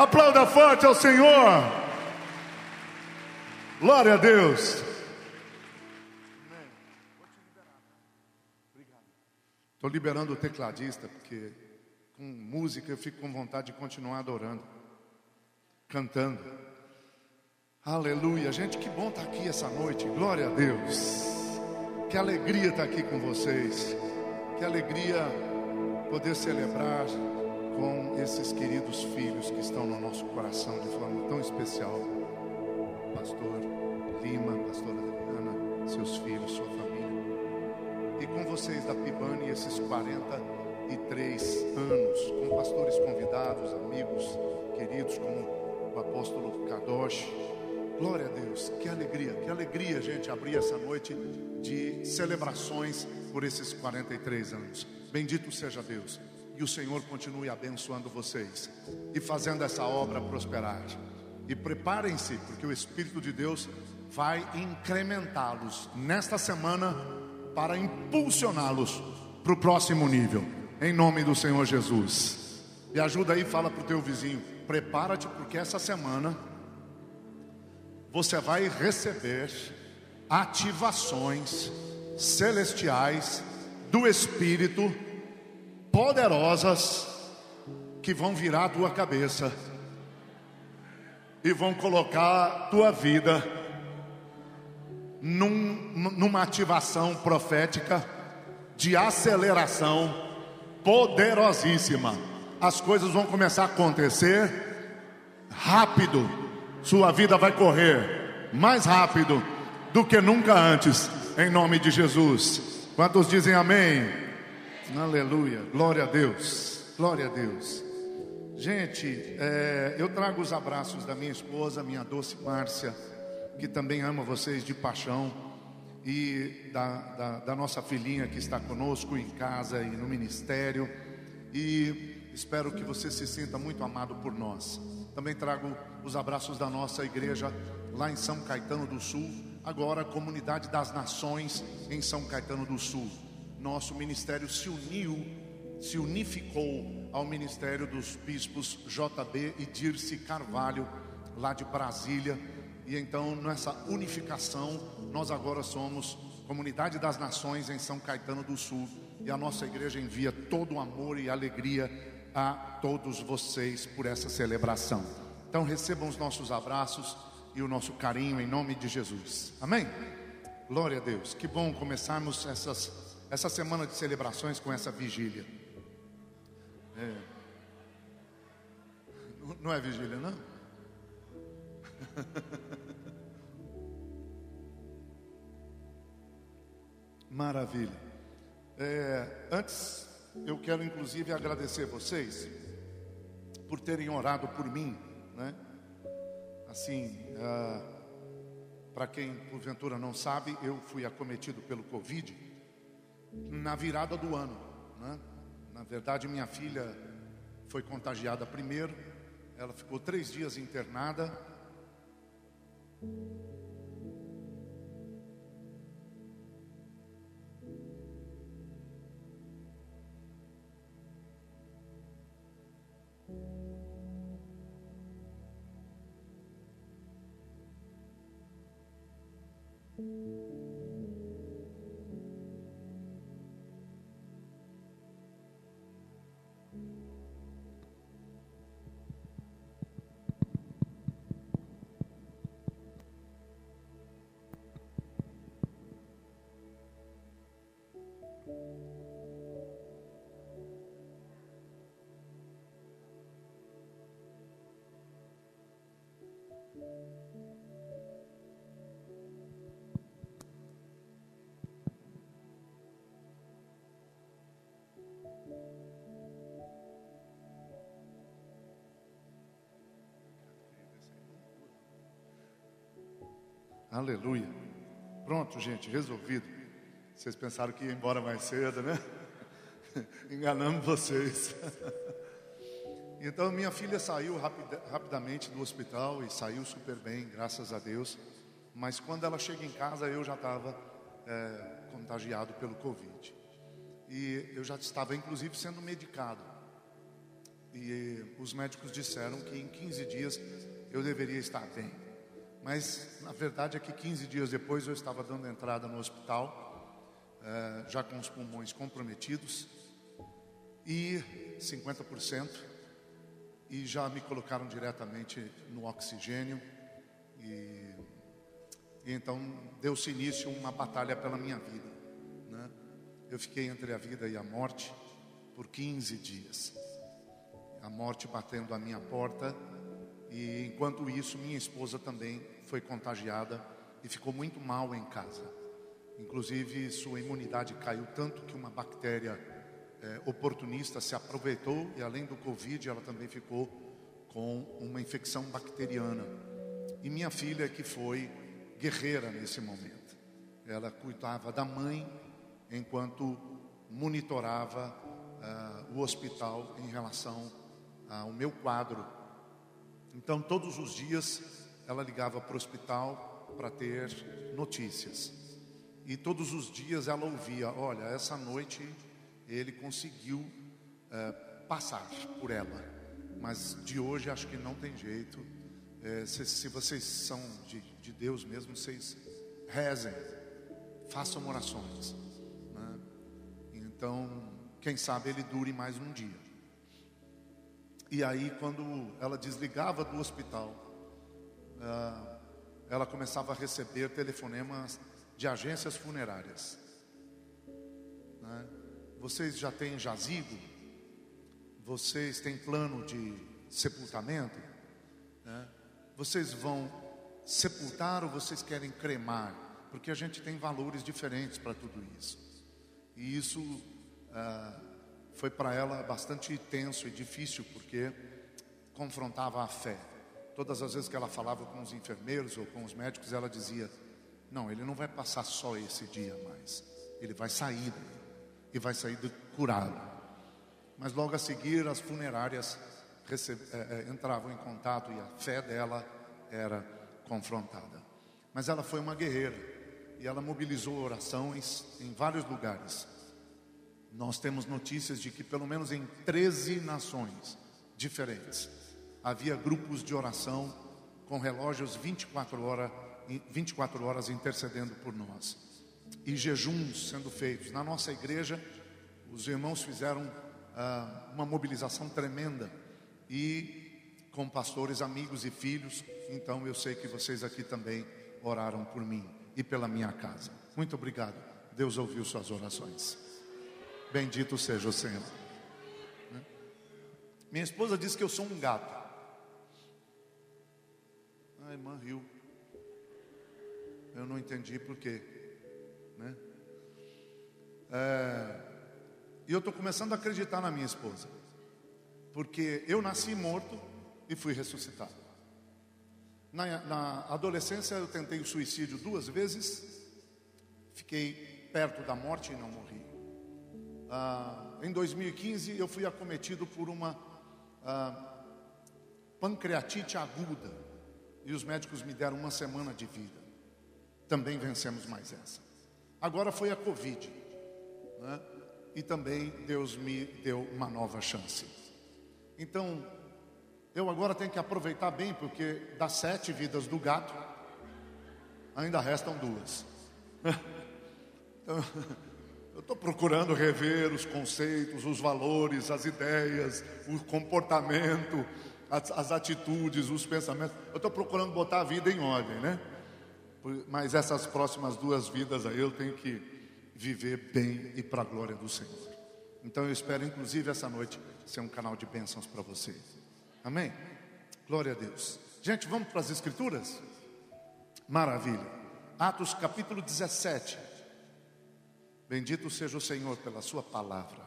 Aplauda forte ao Senhor. Glória a Deus. Estou liberando o tecladista, porque com música eu fico com vontade de continuar adorando, cantando. Aleluia, gente, que bom estar aqui essa noite, glória a Deus. Que alegria estar aqui com vocês, que alegria poder celebrar com esses queridos filhos que estão no nosso coração de forma tão especial. Pastor Lima, pastora Adriana, seus filhos, sua família e com vocês da Pibane esses 43 anos, com pastores convidados, amigos queridos, como o apóstolo Kadosh. Glória a Deus, que alegria, que alegria, gente, abrir essa noite de celebrações por esses 43 anos. Bendito seja Deus, e o Senhor continue abençoando vocês e fazendo essa obra prosperar. E preparem-se, porque o Espírito de Deus vai incrementá-los nesta semana para impulsioná-los para o próximo nível, em nome do Senhor Jesus. Me ajuda aí, fala para o teu vizinho: prepara-te, porque essa semana você vai receber ativações celestiais do Espírito poderosas que vão virar a tua cabeça e vão colocar tua vida num, numa ativação profética de aceleração poderosíssima. As coisas vão começar a acontecer rápido. Sua vida vai correr mais rápido do que nunca antes, em nome de Jesus. Quantos dizem amém? Aleluia, glória a Deus, glória a Deus. Gente, é, eu trago os abraços da minha esposa, minha doce Márcia que também ama vocês de paixão, e da, da, da, nossa filhinha que está conosco em casa e no ministério. E espero que você se sinta muito amado por nós. Também trago os abraços da nossa igreja lá em São Caetano do Sul, agora Comunidade das Nações em São Caetano do Sul. Nosso ministério se uniu, se unificou ao ministério dos bispos JB e Dirce Carvalho, lá de Brasília e então, nessa unificação, nós agora somos Comunidade das Nações em São Caetano do Sul. E a nossa igreja envia todo o amor e alegria a todos vocês por essa celebração. Então, recebam os nossos abraços e o nosso carinho em nome de Jesus. Amém? Glória a Deus. Que bom começarmos essas, essa semana de celebrações com essa vigília. É. Não é vigília, não? Maravilha. É, antes, eu quero inclusive agradecer vocês por terem orado por mim, né? Assim, ah, para quem porventura não sabe, eu fui acometido pelo Covid na virada do ano, né? Na verdade, minha filha foi contagiada primeiro, ela ficou três dias internada Aleluia. Pronto, gente, resolvido. Vocês pensaram que ia embora mais cedo, né? Enganamos vocês. Então, minha filha saiu rapid, rapidamente do hospital e saiu super bem, graças a Deus. Mas quando ela chega em casa, eu já estava é, contagiado pelo Covid. E eu já estava, inclusive, sendo medicado. E os médicos disseram que em 15 dias eu deveria estar bem. Mas na verdade é que 15 dias depois eu estava dando entrada no hospital, eh, já com os pulmões comprometidos, e 50%, e já me colocaram diretamente no oxigênio, e, e então deu-se início uma batalha pela minha vida. Né? Eu fiquei entre a vida e a morte por 15 dias, a morte batendo a minha porta e enquanto isso, minha esposa também foi contagiada e ficou muito mal em casa. Inclusive, sua imunidade caiu tanto que uma bactéria é, oportunista se aproveitou e, além do Covid, ela também ficou com uma infecção bacteriana. E minha filha, que foi guerreira nesse momento, ela cuidava da mãe enquanto monitorava uh, o hospital em relação ao meu quadro então, todos os dias, ela ligava para o hospital para ter notícias. E todos os dias ela ouvia: Olha, essa noite ele conseguiu é, passar por ela, mas de hoje acho que não tem jeito. É, se, se, vocês são de, de, Deus mesmo, vocês rezem, façam orações. Né? Então, quem sabe ele dure mais um dia. E aí, quando ela desligava do hospital, ah, ela começava a receber telefonemas de agências funerárias. Né? Vocês já têm jazigo? Vocês têm plano de sepultamento? Né? Vocês vão sepultar ou vocês querem cremar? Porque a gente tem valores diferentes para tudo isso. E isso ah, foi para ela bastante tenso e difícil, porque confrontava a fé. Todas as vezes que ela falava com os enfermeiros ou com os médicos, ela dizia: Não, ele não vai passar só esse dia mais, ele vai sair e vai sair curado. Mas logo a seguir, as funerárias é, entravam em contato e a fé dela era confrontada. Mas ela foi uma guerreira e ela mobilizou orações em vários lugares. Nós temos notícias de que, pelo menos em 13 nações diferentes, havia grupos de oração com relógios 24 horas, 24 horas intercedendo por nós, e jejuns sendo feitos. Na nossa igreja, os irmãos fizeram ah, uma mobilização tremenda e com pastores, amigos e filhos. Então eu sei que vocês aqui também oraram por mim e pela minha casa. Muito obrigado. Deus ouviu suas orações. Bendito seja o Senhor. Né? Minha esposa diz que eu sou um gato. A irmã riu. Eu não entendi por quê. Né? É, e eu estou começando a acreditar na minha esposa. Porque eu nasci morto e fui ressuscitado. Na, na adolescência eu tentei o suicídio duas vezes. Fiquei perto da morte e não morri ah, em 2015 eu fui acometido por uma ah, pancreatite aguda e os médicos me deram uma semana de vida. Também vencemos mais essa. Agora foi a Covid, né? e também Deus me deu uma nova chance. Então, eu agora tenho que aproveitar bem, porque das sete vidas do gato, ainda restam duas. então, eu estou procurando rever os conceitos, os valores, as ideias, o comportamento, as, as atitudes, os pensamentos. Eu estou procurando botar a vida em ordem, né? Mas essas próximas duas vidas aí eu tenho que viver bem e para a glória do Senhor. Então eu espero, inclusive, essa noite ser um canal de bênçãos para você. Amém? Glória a Deus. Gente, vamos para as Escrituras? Maravilha. Atos capítulo 17. Bendito seja o Senhor pela Sua palavra,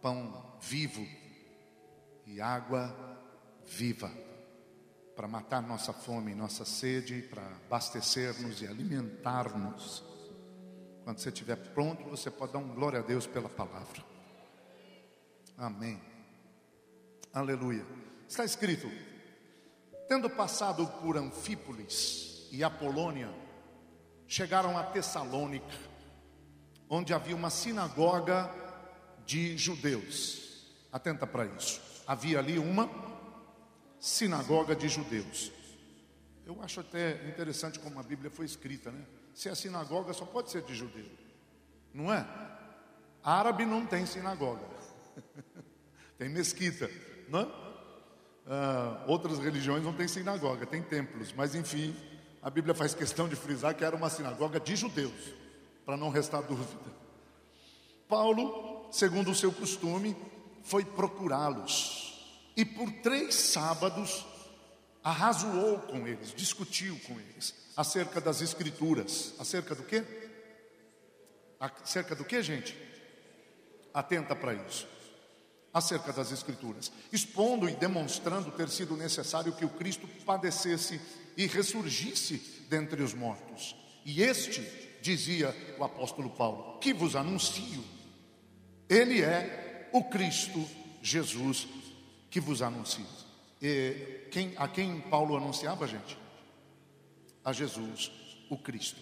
pão vivo e água viva, para matar nossa fome, nossa sede, para abastecer-nos e alimentar-nos. Quando você estiver pronto, você pode dar um glória a Deus pela palavra. Amém. Aleluia. Está escrito: tendo passado por Anfípolis e Apolônia, chegaram a Tessalônica onde havia uma sinagoga de judeus. Atenta para isso. havia ali uma sinagoga de judeus. Eu acho até interessante como a Bíblia foi escrita, né? Se é sinagoga, só pode ser de judeu, não é? Árabe não tem sinagoga, tem mesquita, não é? Uh, outras religiões não têm sinagoga, tem templos, mas enfim, a Bíblia faz questão de frisar que era uma sinagoga de judeus, para não restar dúvida. Paulo, segundo o seu costume, foi procurá-los e por três sábados arrazoou com eles, discutiu com eles acerca das escrituras, acerca do quê? Acerca do quê, gente? Atenta para isso acerca das Escrituras, expondo e demonstrando ter sido necessário que o Cristo padecesse e ressurgisse dentre os mortos. E este, dizia o apóstolo Paulo, que vos anuncio, ele é o Cristo Jesus que vos anuncio. E quem, a quem Paulo anunciava, gente? A Jesus, o Cristo.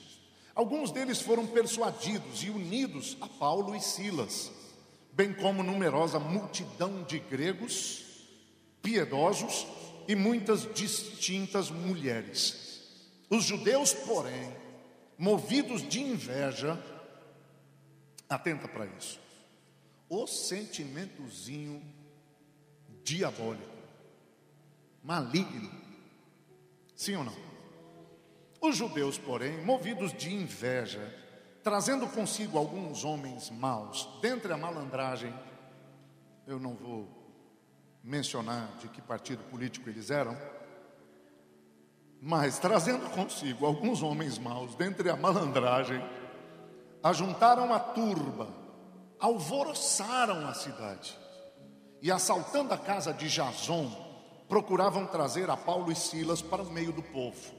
Alguns deles foram persuadidos e unidos a Paulo e Silas bem como numerosa multidão de gregos piedosos e muitas distintas mulheres. Os judeus, porém, movidos de inveja, atenta para isso, o sentimentozinho diabólico, maligno, sim ou não? Os judeus, porém, movidos de inveja, trazendo consigo alguns homens maus, dentre a malandragem, eu não vou mencionar de que partido político eles eram, mas trazendo consigo alguns homens maus, dentre a malandragem, ajuntaram a turba, alvoroçaram a cidade e, assaltando a casa de Jason, procuravam trazer a Paulo e Silas para o meio do povo.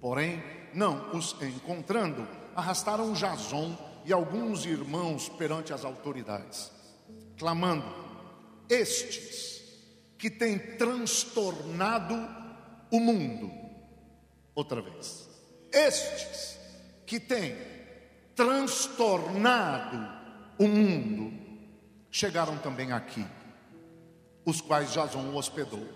Porém, não os encontrando, arrastaram Jason e alguns irmãos perante as autoridades, clamando: Estes que têm transtornado o mundo, outra vez, estes que têm transtornado o mundo, chegaram também aqui, os quais Jason hospedou.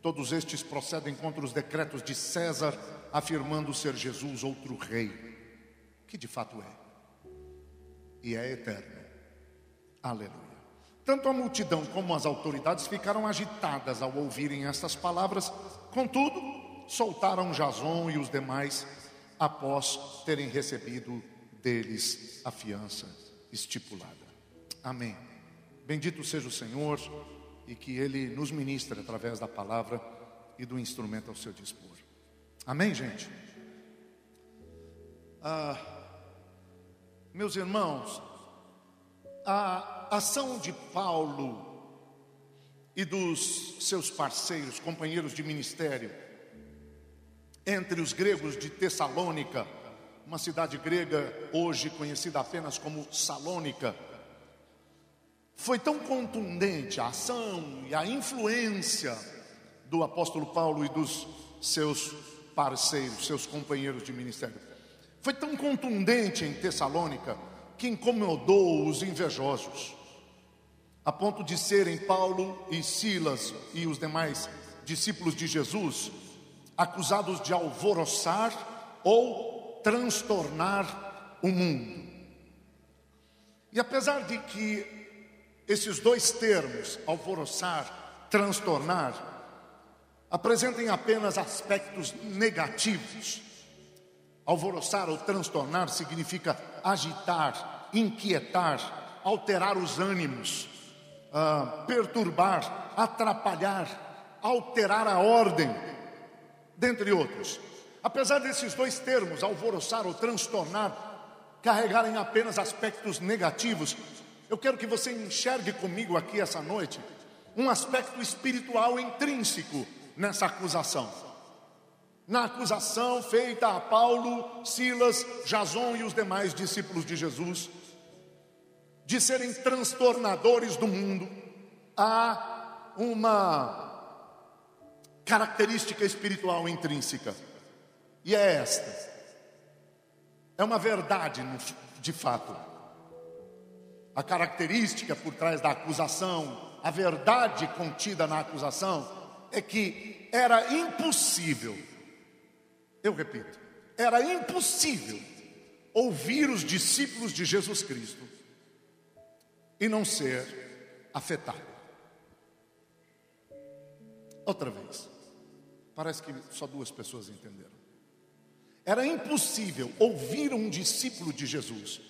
Todos estes procedem contra os decretos de César, afirmando ser Jesus outro rei que de fato é, e é eterno. Aleluia. Tanto a multidão como as autoridades ficaram agitadas ao ouvirem estas palavras, contudo, soltaram Jason e os demais após terem recebido deles a fiança estipulada. Amém. Bendito seja o Senhor e que Ele nos ministre através da palavra e do instrumento ao seu dispor. Amém, gente? Ah, meus irmãos, a ação de Paulo e dos seus parceiros, companheiros de ministério, entre os gregos de Tessalônica, uma cidade grega hoje conhecida apenas como Salônica, foi tão contundente a ação e a influência do apóstolo Paulo e dos seus parceiros, seus companheiros de ministério. Foi tão contundente em Tessalônica que incomodou os invejosos, a ponto de serem Paulo e Silas e os demais discípulos de Jesus acusados de alvoroçar ou transtornar o mundo. E apesar de que esses dois termos, alvoroçar, transtornar, apresentem apenas aspectos negativos, Alvoroçar ou transtornar significa agitar, inquietar, alterar os ânimos, uh, perturbar, atrapalhar, alterar a ordem, dentre outros. Apesar desses dois termos, alvoroçar ou transtornar, carregarem apenas aspectos negativos, eu quero que você enxergue comigo aqui essa noite um aspecto espiritual intrínseco nessa acusação na acusação feita a Paulo, Silas, Jason e os demais discípulos de Jesus, de serem transtornadores do mundo, há uma característica espiritual intrínseca, e é esta: é uma verdade de fato. A característica por trás da acusação a verdade contida na acusação é que era impossível, eu repito, era impossível ouvir os discípulos de Jesus Cristo e não ser afetado. Outra vez, parece que só duas pessoas entenderam. Era impossível ouvir um discípulo de Jesus,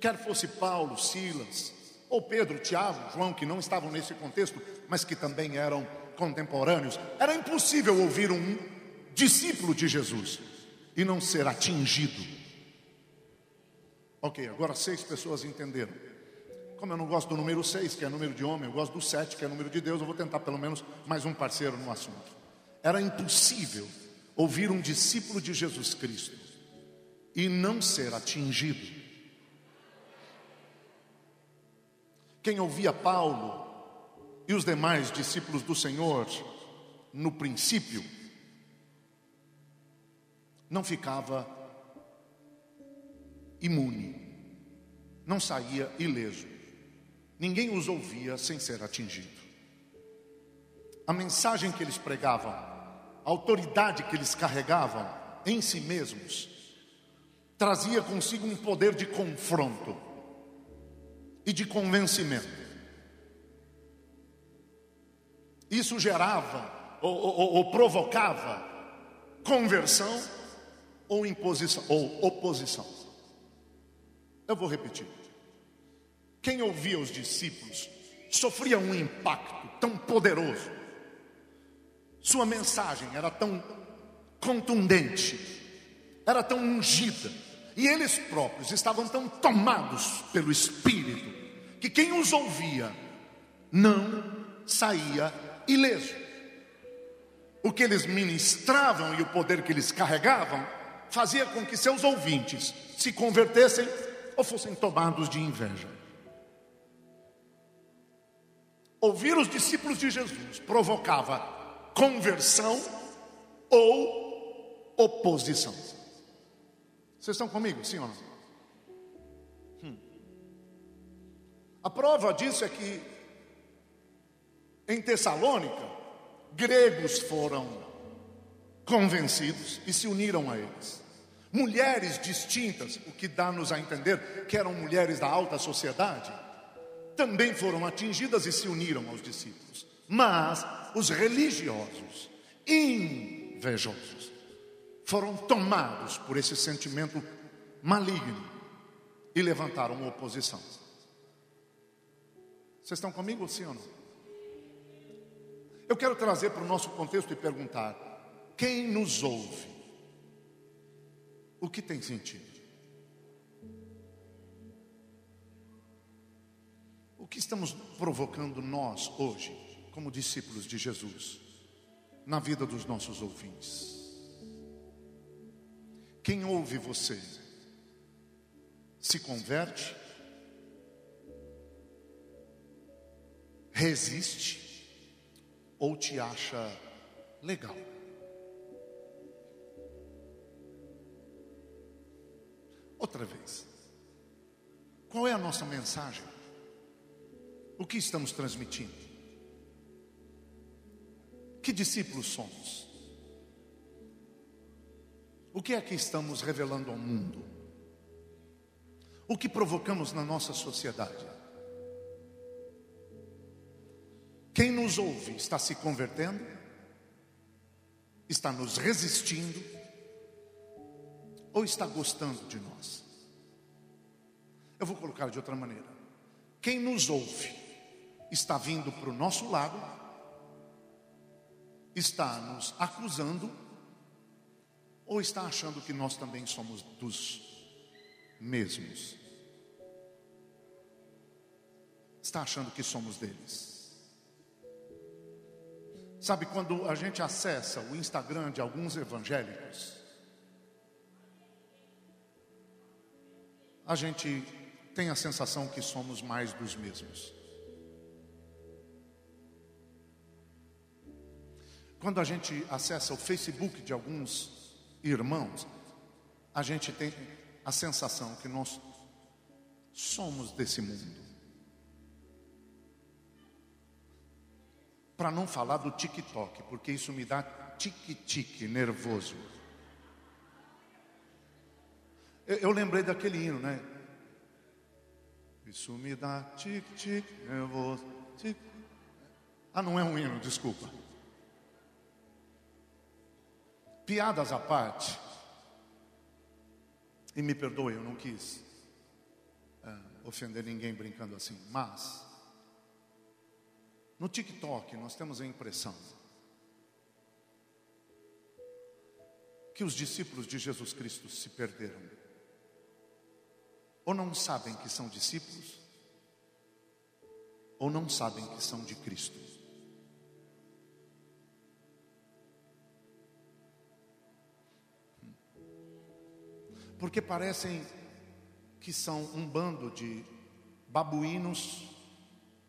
quer fosse Paulo, Silas, ou Pedro, Tiago, João, que não estavam nesse contexto, mas que também eram contemporâneos. Era impossível ouvir um discípulo de Jesus e não ser atingido. Ok, agora seis pessoas entenderam. Como eu não gosto do número seis, que é número de homem, eu gosto do sete, que é número de Deus, eu vou tentar pelo menos mais um parceiro no assunto. Era impossível ouvir um discípulo de Jesus Cristo e não ser atingido. Quem ouvia Paulo e os demais discípulos do Senhor no princípio, não ficava imune, não saía ileso. Ninguém os ouvia sem ser atingido. A mensagem que eles pregavam, a autoridade que eles carregavam em si mesmos, trazia consigo um poder de confronto e de convencimento. Isso gerava ou, ou, ou provocava conversão ou imposição ou oposição. Eu vou repetir. Quem ouvia os discípulos sofria um impacto tão poderoso. Sua mensagem era tão contundente, era tão ungida, e eles próprios estavam tão tomados pelo Espírito que quem os ouvia não saía ileso. O que eles ministravam e o poder que eles carregavam fazia com que seus ouvintes se convertessem ou fossem tomados de inveja. Ouvir os discípulos de Jesus provocava conversão ou oposição. Vocês estão comigo, sim ou não? A prova disso é que em Tessalônica, gregos foram convencidos e se uniram a eles. Mulheres distintas, o que dá-nos a entender que eram mulheres da alta sociedade, também foram atingidas e se uniram aos discípulos. Mas os religiosos, invejosos, foram tomados por esse sentimento maligno e levantaram oposição. Vocês estão comigo, sim ou não? Eu quero trazer para o nosso contexto e perguntar: quem nos ouve? O que tem sentido? O que estamos provocando nós hoje, como discípulos de Jesus, na vida dos nossos ouvintes? Quem ouve você se converte resiste ou te acha legal. Outra vez, qual é a nossa mensagem? O que estamos transmitindo? Que discípulos somos? O que é que estamos revelando ao mundo? O que provocamos na nossa sociedade? Quem nos ouve está se convertendo? Está nos resistindo? Ou está gostando de nós? Eu vou colocar de outra maneira. Quem nos ouve está vindo para o nosso lado? Está nos acusando? Ou está achando que nós também somos dos mesmos? Está achando que somos deles? Sabe, quando a gente acessa o Instagram de alguns evangélicos, a gente tem a sensação que somos mais dos mesmos. Quando a gente acessa o Facebook de alguns irmãos, a gente tem a sensação que nós somos desse mundo. Para não falar do TikTok, porque isso me dá tique-tique nervoso. Eu, eu, lembrei daquele hino, né? Isso me dá tique-tique nervoso. Ah, não é um hino, desculpa. Piadas à parte. E me perdoe, eu não quis é, ofender ninguém brincando assim. Mas, no TikTok, nós temos a impressão que os discípulos de Jesus Cristo se perderam. Ou não sabem que são discípulos, ou não sabem que são de Cristo. Porque parecem que são um bando de babuínos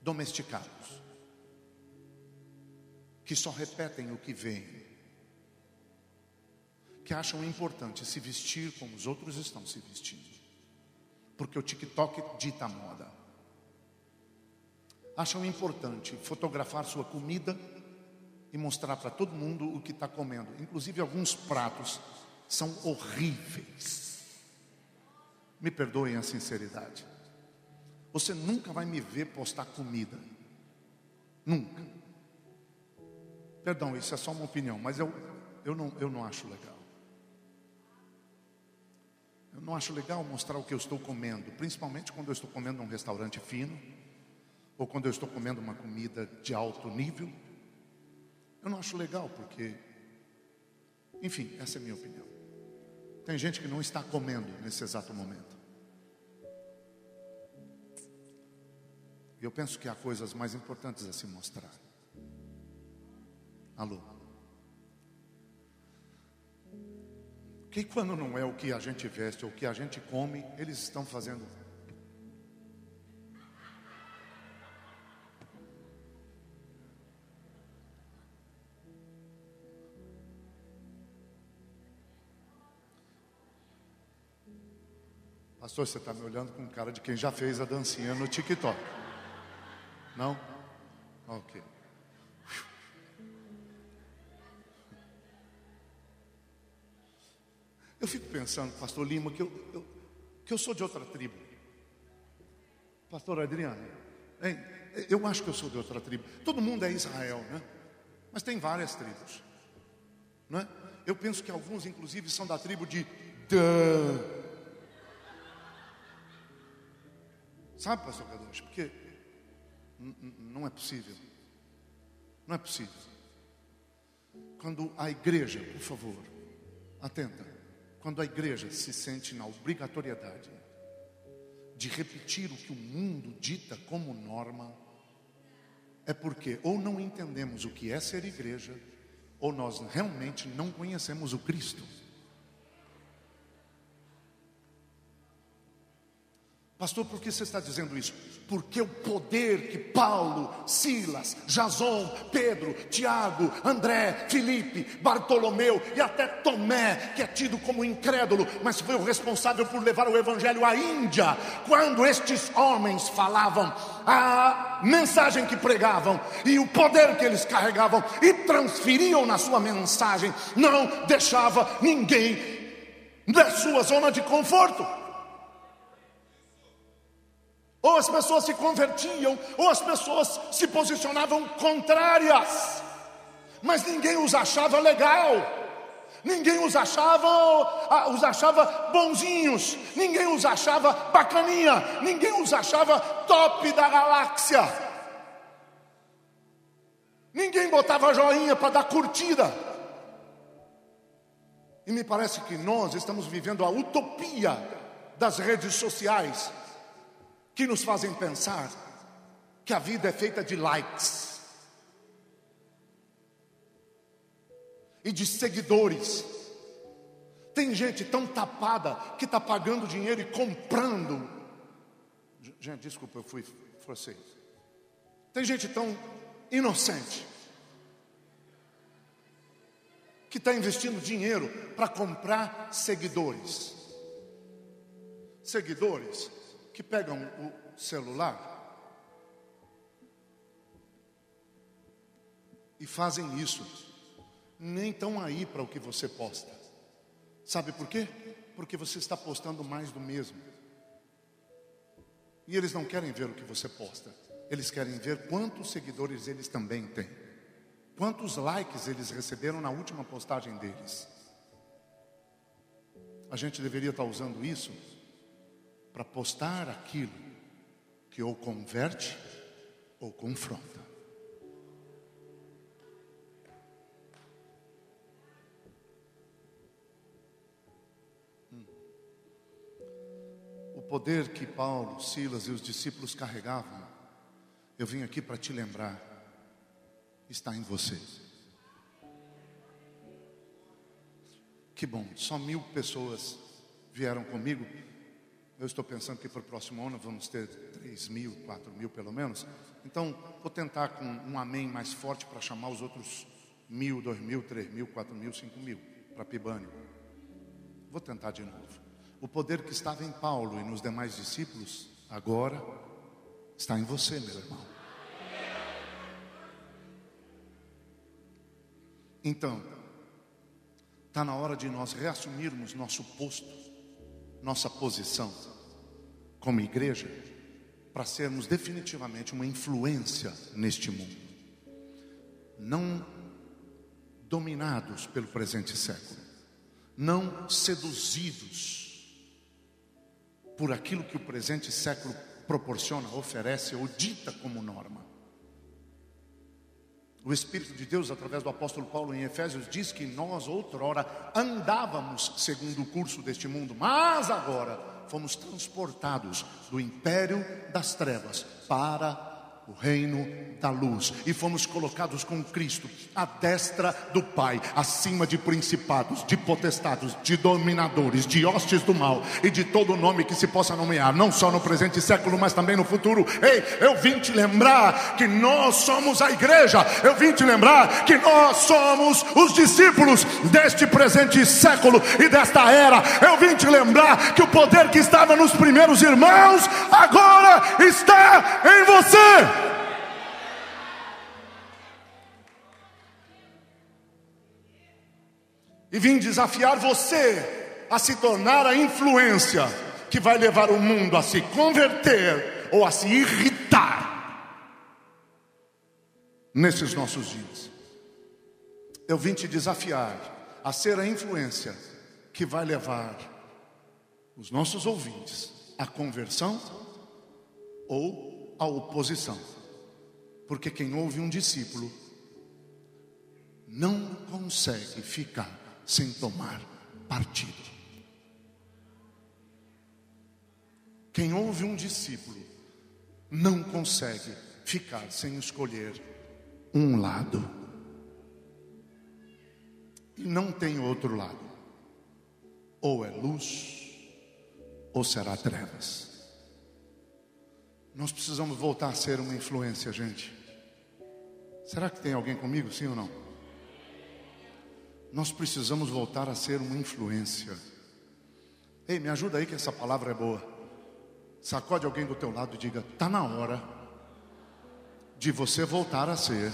domesticados, que só repetem o que veem, que acham importante se vestir como os outros estão se vestindo, porque o TikTok dita a moda. Acham importante fotografar sua comida e mostrar para todo mundo o que está comendo, inclusive alguns pratos são horríveis. Me perdoem a sinceridade. Você nunca vai me ver postar comida. Nunca. Perdão, isso é só uma opinião, mas eu, eu, não, eu não acho legal. Eu não acho legal mostrar o que eu estou comendo, principalmente quando eu estou comendo num restaurante fino, ou quando eu estou comendo uma comida de alto nível. Eu não acho legal, porque, enfim, essa é a minha opinião. Tem gente que não está comendo nesse exato momento. E eu penso que há coisas mais importantes a se mostrar. Alô? Que quando não é o que a gente veste ou o que a gente come, eles estão fazendo Pastor, você está me olhando com cara de quem já fez a dancinha no TikTok. Não? Ok. Eu fico pensando, pastor Lima, que eu, eu, que eu sou de outra tribo. Pastor Adriano, hein? eu acho que eu sou de outra tribo. Todo mundo é Israel, né? Mas tem várias tribos. Não é? Eu penso que alguns, inclusive, são da tribo de Dan. Sabe, pastor Kadosh? Porque não é possível. Não é possível. Quando a igreja, por favor, atenta, quando a igreja se sente na obrigatoriedade de repetir o que o mundo dita como norma, é porque ou não entendemos o que é ser igreja, ou nós realmente não conhecemos o Cristo. Pastor, por que você está dizendo isso? Porque o poder que Paulo, Silas, Jason, Pedro, Tiago, André, Felipe, Bartolomeu e até Tomé, que é tido como incrédulo, mas foi o responsável por levar o evangelho à Índia, quando estes homens falavam a mensagem que pregavam e o poder que eles carregavam e transferiam na sua mensagem, não deixava ninguém da sua zona de conforto. Ou as pessoas se convertiam, ou as pessoas se posicionavam contrárias, mas ninguém os achava legal, ninguém os achava, ah, os achava bonzinhos, ninguém os achava bacaninha, ninguém os achava top da galáxia, ninguém botava joinha para dar curtida. E me parece que nós estamos vivendo a utopia das redes sociais que nos fazem pensar que a vida é feita de likes e de seguidores. Tem gente tão tapada que está pagando dinheiro e comprando. Gente, desculpa, eu fui francês. Tem gente tão inocente que está investindo dinheiro para comprar seguidores. Seguidores que pegam o celular e fazem isso, nem estão aí para o que você posta. Sabe por quê? Porque você está postando mais do mesmo. E eles não querem ver o que você posta, eles querem ver quantos seguidores eles também têm, quantos likes eles receberam na última postagem deles. A gente deveria estar usando isso para postar aquilo que ou converte ou confronta. Hum. O poder que Paulo, Silas e os discípulos carregavam, eu vim aqui para te lembrar, está em você. Que bom, só mil pessoas vieram comigo. Eu estou pensando que para o próximo ano vamos ter três mil, quatro mil pelo menos. Então, vou tentar com um amém mais forte para chamar os outros mil, dois mil, três mil, quatro mil, cinco mil para Pibânio. Vou tentar de novo. O poder que estava em Paulo e nos demais discípulos, agora está em você, meu irmão. Então, Está na hora de nós reassumirmos nosso posto, nossa posição como igreja, para sermos definitivamente uma influência neste mundo. Não dominados pelo presente século, não seduzidos por aquilo que o presente século proporciona, oferece ou dita como norma. O Espírito de Deus, através do apóstolo Paulo em Efésios, diz que nós, outrora, andávamos segundo o curso deste mundo, mas agora fomos transportados do império das trevas para o reino da luz e fomos colocados com Cristo à destra do Pai, acima de principados, de potestados, de dominadores, de hostes do mal e de todo nome que se possa nomear, não só no presente século, mas também no futuro. Ei, eu vim te lembrar que nós somos a igreja, eu vim te lembrar que nós somos os discípulos deste presente século e desta era. Eu vim te lembrar que o poder que estava nos primeiros irmãos agora está em você. E vim desafiar você a se tornar a influência que vai levar o mundo a se converter ou a se irritar nesses nossos dias. Eu vim te desafiar a ser a influência que vai levar os nossos ouvintes à conversão ou à oposição. Porque quem ouve um discípulo não consegue ficar sem tomar partido. Quem ouve um discípulo não consegue ficar sem escolher um lado. E não tem outro lado. Ou é luz, ou será trevas. Nós precisamos voltar a ser uma influência, gente. Será que tem alguém comigo, sim ou não? Nós precisamos voltar a ser uma influência. Ei, me ajuda aí que essa palavra é boa. Sacode alguém do teu lado e diga: "Tá na hora de você voltar a ser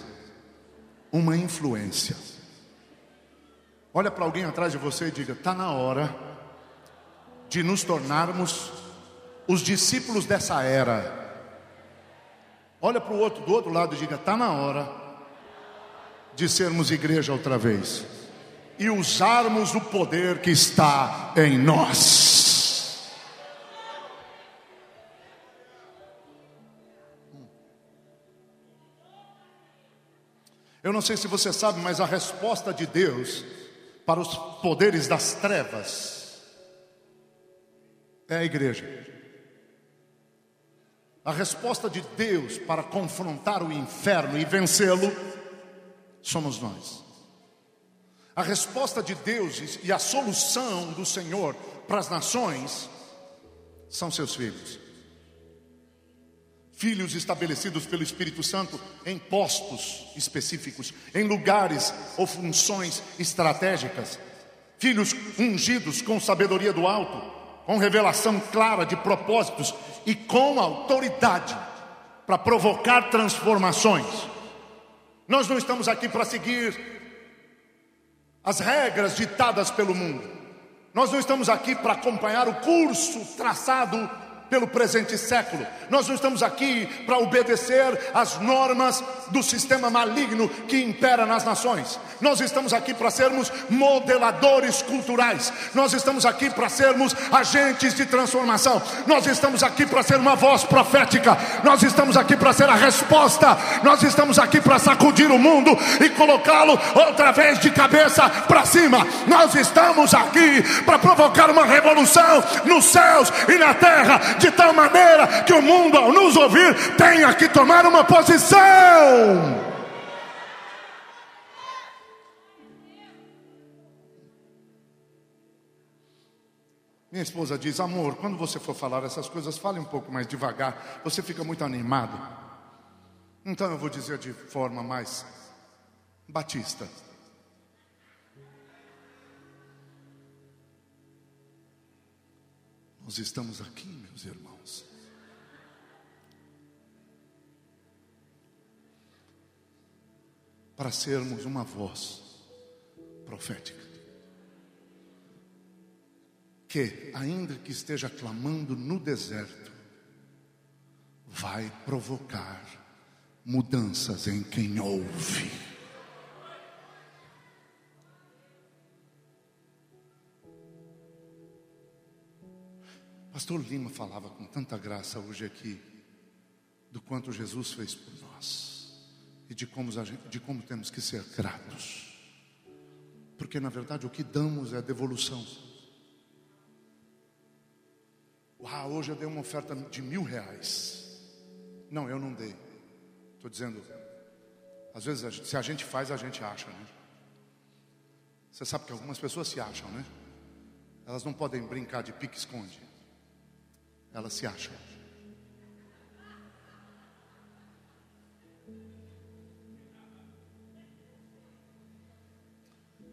uma influência". Olha para alguém atrás de você e diga: "Tá na hora de nos tornarmos os discípulos dessa era". Olha para o outro do outro lado e diga: "Tá na hora de sermos igreja outra vez" e usarmos o poder que está em nós. Eu não sei se você sabe, mas a resposta de Deus para os poderes das trevas é a igreja. A resposta de Deus para confrontar o inferno e vencê-lo somos nós. A resposta de Deus e a solução do Senhor para as nações são seus filhos. Filhos estabelecidos pelo Espírito Santo em postos específicos, em lugares ou funções estratégicas. Filhos ungidos com sabedoria do alto, com revelação clara de propósitos e com autoridade para provocar transformações. Nós não estamos aqui para seguir as regras ditadas pelo mundo. Nós não estamos aqui para acompanhar o curso traçado pelo presente século. Nós não estamos aqui para obedecer às normas do sistema maligno que impera nas nações. Nós estamos aqui para sermos modeladores culturais. Nós estamos aqui para sermos agentes de transformação. Nós estamos aqui para ser uma voz profética. Nós estamos aqui para ser a resposta. Nós estamos aqui para sacudir o mundo e colocá-lo outra vez de cabeça para cima. Nós estamos aqui para provocar uma revolução nos céus e na terra de tal maneira que o mundo, ao nos ouvir, tenha que tomar uma posição. Minha esposa diz: Amor, quando você for falar essas coisas, fale um pouco mais devagar, você fica muito animado. Então eu vou dizer de forma mais batista. Nós estamos aqui, meus irmãos. Para sermos uma voz profética. Que, ainda que esteja clamando no deserto, vai provocar mudanças em quem ouve. Pastor Lima falava com tanta graça hoje aqui do quanto Jesus fez por nós e de como, gente, de como temos que ser gratos, porque na verdade o que damos é devolução. Uau, hoje eu dei uma oferta de mil reais. Não, eu não dei. Estou dizendo, às vezes se a gente faz, a gente acha, né? Você sabe que algumas pessoas se acham, né? Elas não podem brincar de pique-esconde ela se acha.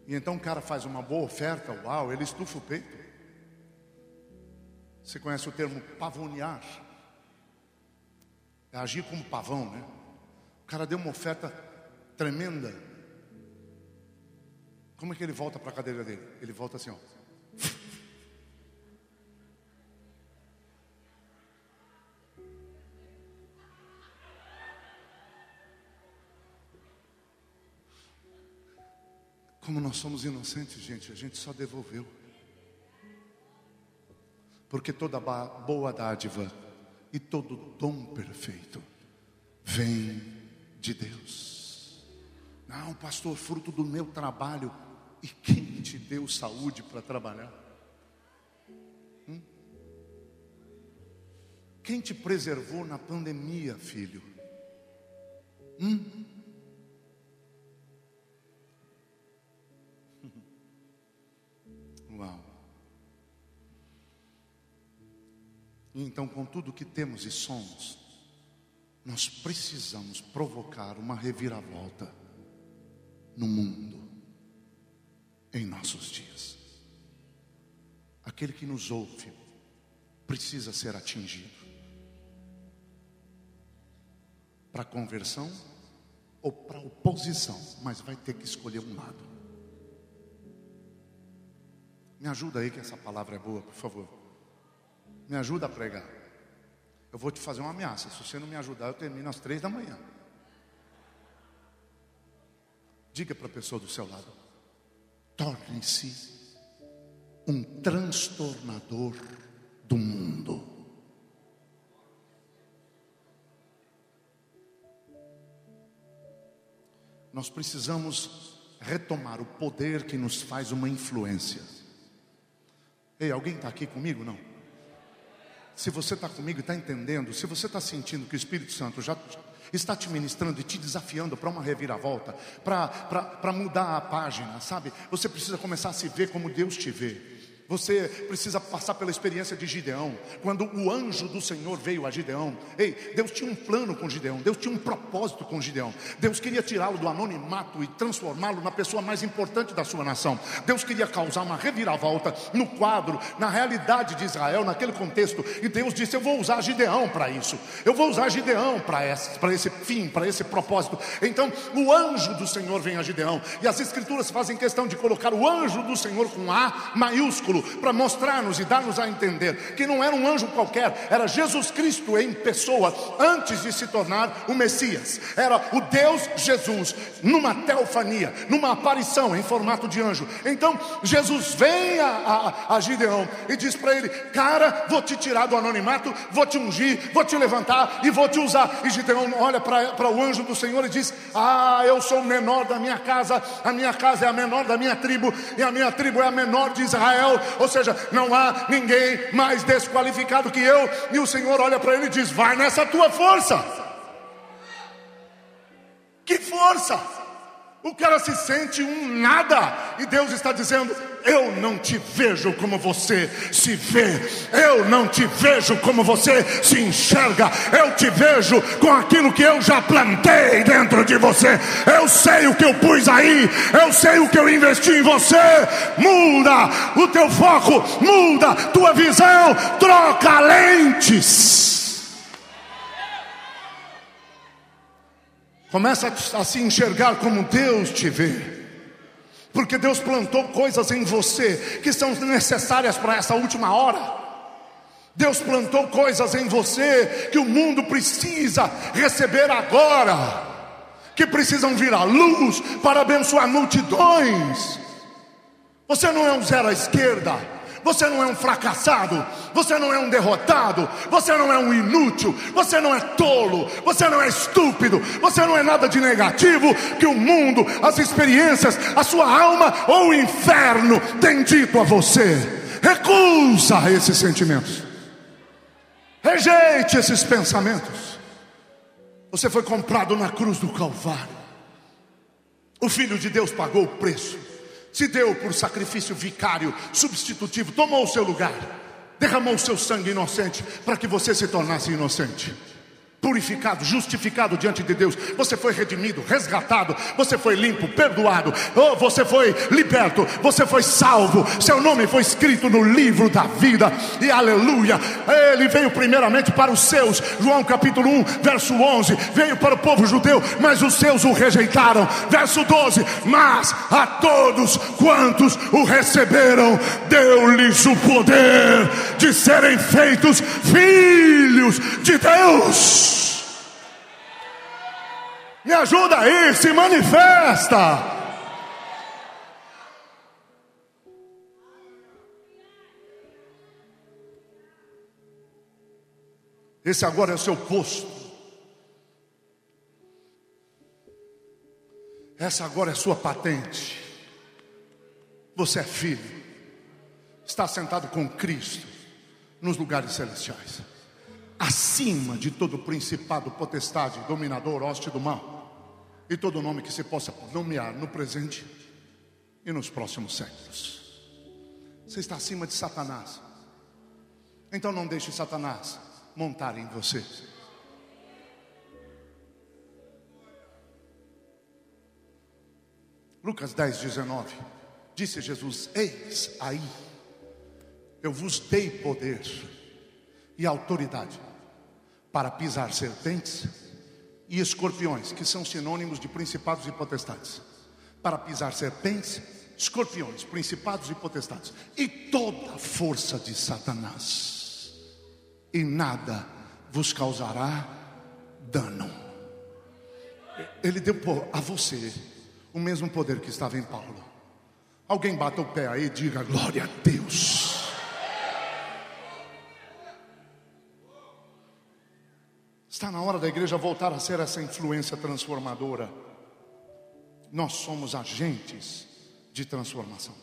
E então o cara faz uma boa oferta, uau, ele estufa o peito. Você conhece o termo pavonear? É agir como pavão, né? O cara deu uma oferta tremenda. Como é que ele volta para a cadeira dele? Ele volta assim, ó. Como nós somos inocentes, gente, a gente só devolveu. Porque toda boa dádiva e todo dom perfeito vem de Deus. Não, pastor, fruto do meu trabalho. E quem te deu saúde para trabalhar? Hum? Quem te preservou na pandemia, filho? Hum? Então, com tudo que temos e somos, nós precisamos provocar uma reviravolta no mundo, em nossos dias. Aquele que nos ouve precisa ser atingido. Para conversão ou para oposição, mas vai ter que escolher um lado. Me ajuda aí que essa palavra é boa, por favor. Me ajuda a pregar. Eu vou te fazer uma ameaça. Se você não me ajudar, eu termino às três da manhã. Diga para a pessoa do seu lado: torne-se um transtornador do mundo. Nós precisamos retomar o poder que nos faz uma influência. Ei, alguém está aqui comigo? Não? Se você está comigo e está entendendo, se você está sentindo que o Espírito Santo já está te ministrando e te desafiando para uma reviravolta, para mudar a página, sabe? Você precisa começar a se ver como Deus te vê. Você precisa passar pela experiência de Gideão. Quando o anjo do Senhor veio a Gideão, ei, Deus tinha um plano com Gideão, Deus tinha um propósito com Gideão. Deus queria tirá-lo do anonimato e transformá-lo na pessoa mais importante da sua nação. Deus queria causar uma reviravolta no quadro, na realidade de Israel, naquele contexto. E Deus disse: Eu vou usar Gideão para isso. Eu vou usar Gideão para esse, para esse fim, para esse propósito. Então, o anjo do Senhor vem a Gideão. E as escrituras fazem questão de colocar o anjo do Senhor com A maiúsculo para mostrar-nos e dar-nos a entender que não era um anjo qualquer, era Jesus Cristo em pessoa, antes de se tornar o Messias. Era o Deus Jesus, numa teofania, numa aparição em formato de anjo. Então Jesus vem a, a, a Gideão e diz para ele: Cara, vou te tirar do anonimato, vou te ungir, vou te levantar e vou te usar. E Gideão olha para o anjo do Senhor e diz: Ah, eu sou o menor da minha casa, a minha casa é a menor da minha tribo, e a minha tribo é a menor de Israel ou seja, não há ninguém mais desqualificado que eu. E o Senhor olha para ele e diz: Vai nessa tua força. Que força! O cara se sente um nada, e Deus está dizendo: Eu não te vejo como você se vê, eu não te vejo como você se enxerga, eu te vejo com aquilo que eu já plantei dentro de você. Eu sei o que eu pus aí, eu sei o que eu investi em você. Muda o teu foco, muda tua visão, troca lentes. Começa a se enxergar como Deus te vê. Porque Deus plantou coisas em você que são necessárias para essa última hora. Deus plantou coisas em você que o mundo precisa receber agora, que precisam vir à luz para abençoar multidões. Você não é um zero à esquerda, você não é um fracassado, você não é um derrotado, você não é um inútil, você não é tolo, você não é estúpido, você não é nada de negativo que o mundo, as experiências, a sua alma ou o inferno tem dito a você. Recusa esses sentimentos, rejeite esses pensamentos. Você foi comprado na cruz do Calvário. O Filho de Deus pagou o preço se deu por sacrifício vicário, substitutivo, tomou o seu lugar, derramou o seu sangue inocente para que você se tornasse inocente purificado, justificado diante de Deus. Você foi redimido, resgatado, você foi limpo, perdoado, oh, você foi liberto, você foi salvo. Seu nome foi escrito no livro da vida. E aleluia! Ele veio primeiramente para os seus. João capítulo 1, verso 11. Veio para o povo judeu, mas os seus o rejeitaram. Verso 12. Mas a todos quantos o receberam, deu-lhes o poder de serem feitos filhos de Deus. Me ajuda aí, se manifesta. Esse agora é o seu posto. Essa agora é a sua patente. Você é filho. Está sentado com Cristo nos lugares celestiais acima de todo principado, potestade, dominador, hoste do mal, e todo nome que se possa nomear no presente e nos próximos séculos. Você está acima de Satanás. Então não deixe Satanás montar em você. Lucas 10, 19. Disse Jesus: Eis aí, eu vos dei poder e autoridade para pisar serpentes e escorpiões, que são sinônimos de principados e potestades. Para pisar serpentes, escorpiões, principados e potestades, e toda a força de Satanás, e nada vos causará dano. Ele deu a você o mesmo poder que estava em Paulo. Alguém bata o pé aí e diga glória a Deus. Está na hora da igreja voltar a ser essa influência transformadora. Nós somos agentes de transformação.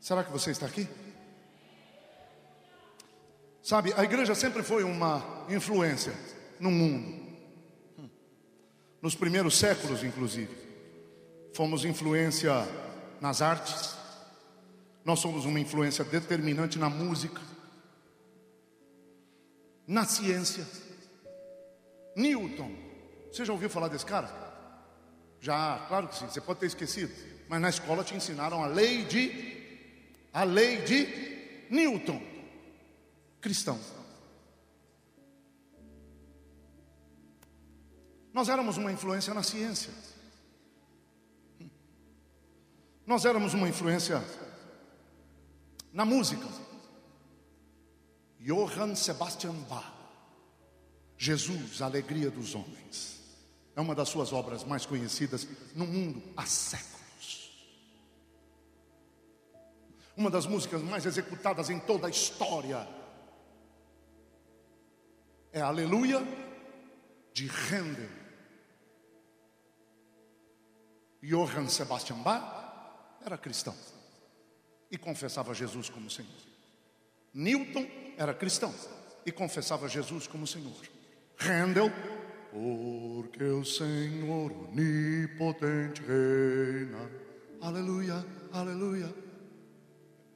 Será que você está aqui? Sabe, a igreja sempre foi uma influência no mundo. Nos primeiros séculos, inclusive, fomos influência nas artes, Nós somos uma influência determinante na música, na ciência. Newton, você já ouviu falar desse cara? Já, claro que sim, você pode ter esquecido. Mas na escola te ensinaram a lei de a lei de Newton. Cristão. Nós éramos uma influência na ciência. Nós éramos uma influência na música. Johann Sebastian Bach. Jesus, a alegria dos homens. É uma das suas obras mais conhecidas no mundo há séculos. Uma das músicas mais executadas em toda a história é Aleluia de Handel. Johann Sebastian Bach era cristão e confessava Jesus como Senhor. Newton era cristão e confessava Jesus como Senhor. Handel, porque o Senhor onipotente reina. Aleluia, aleluia.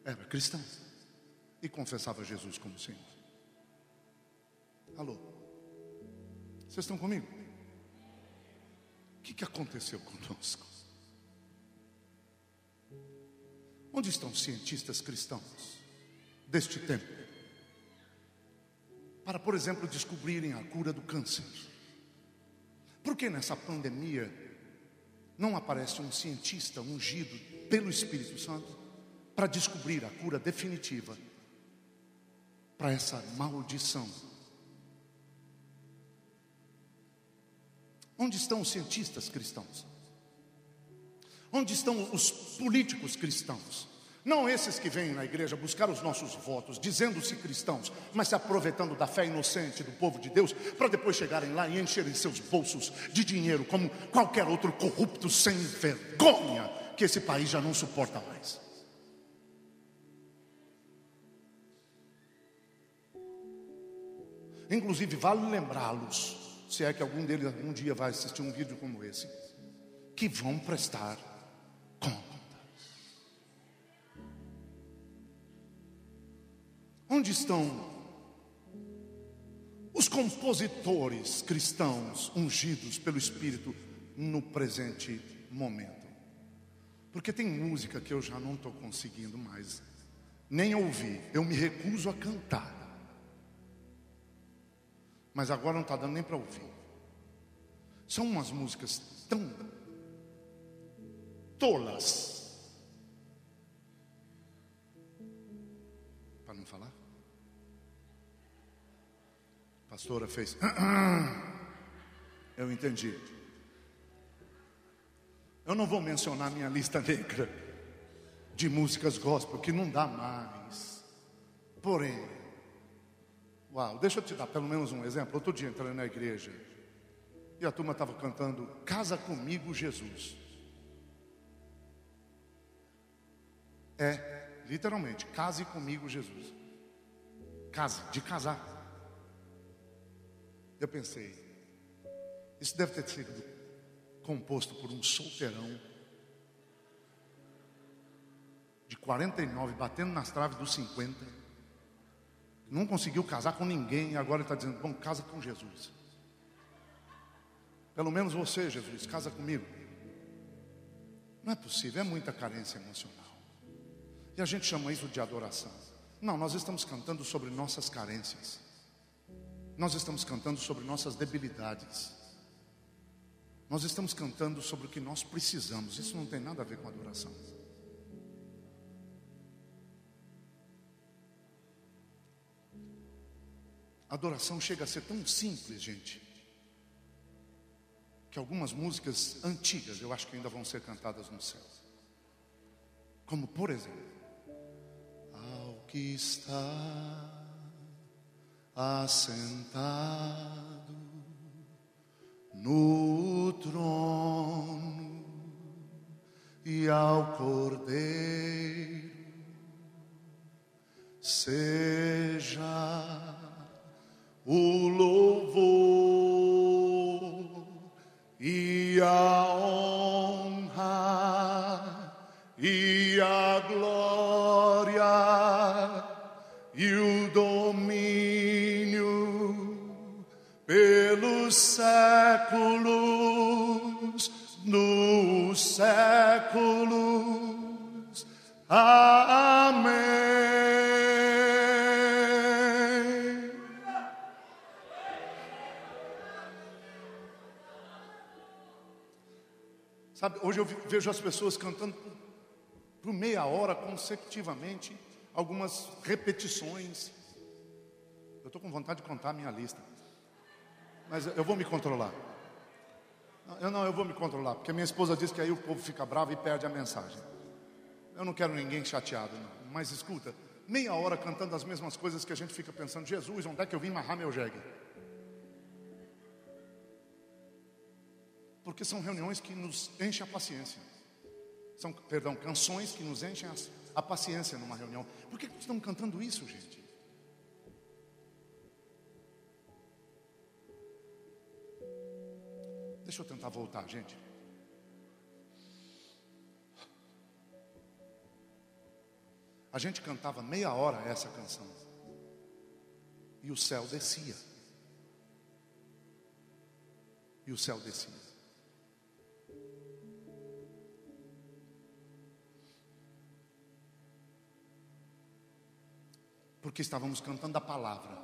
Era cristão e confessava Jesus como Senhor. Alô? Vocês estão comigo? O que, que aconteceu conosco? Onde estão os cientistas cristãos deste tempo? Para, por exemplo, descobrirem a cura do câncer. Por que nessa pandemia não aparece um cientista ungido pelo Espírito Santo para descobrir a cura definitiva para essa maldição? Onde estão os cientistas cristãos? Onde estão os políticos cristãos? Não esses que vêm na igreja buscar os nossos votos, dizendo-se cristãos, mas se aproveitando da fé inocente do povo de Deus, para depois chegarem lá e encherem seus bolsos de dinheiro, como qualquer outro corrupto sem vergonha que esse país já não suporta mais. Inclusive, vale lembrá-los, se é que algum deles algum dia vai assistir um vídeo como esse, que vão prestar Onde estão os compositores cristãos ungidos pelo Espírito no presente momento? Porque tem música que eu já não estou conseguindo mais nem ouvir, eu me recuso a cantar. Mas agora não está dando nem para ouvir. São umas músicas tão tolas. Para não falar? Pastora fez. Eu entendi. Eu não vou mencionar minha lista negra de músicas gospel, que não dá mais. Porém, uau, deixa eu te dar pelo menos um exemplo. Outro dia entrando na igreja e a turma estava cantando Casa comigo, Jesus. É, literalmente, case comigo, Jesus. Case, de casar. Eu pensei, isso deve ter sido composto por um solteirão de 49, batendo nas traves dos 50. Não conseguiu casar com ninguém e agora está dizendo: Bom, casa com Jesus. Pelo menos você, Jesus, casa comigo. Não é possível, é muita carência emocional. E a gente chama isso de adoração. Não, nós estamos cantando sobre nossas carências. Nós estamos cantando sobre nossas debilidades. Nós estamos cantando sobre o que nós precisamos. Isso não tem nada a ver com adoração. Adoração chega a ser tão simples, gente, que algumas músicas antigas eu acho que ainda vão ser cantadas no céu. Como, por exemplo, Ao que está assentado no trono e ao Cordeiro seja o louvor e a honra e a glória séculos, nos séculos. Amém. Sabe, hoje eu vejo as pessoas cantando por, por meia hora consecutivamente, algumas repetições. Eu estou com vontade de contar a minha lista, mas eu vou me controlar. Eu não, eu vou me controlar, porque minha esposa diz que aí o povo fica bravo e perde a mensagem. Eu não quero ninguém chateado, não. Mas escuta, meia hora cantando as mesmas coisas que a gente fica pensando, Jesus, onde é que eu vim marrar meu jegue? Porque são reuniões que nos enchem a paciência. São, perdão, canções que nos enchem a, a paciência numa reunião. Por que estamos cantando isso, gente? Deixa eu tentar voltar, gente. A gente cantava meia hora essa canção. E o céu descia. E o céu descia. Porque estávamos cantando a palavra,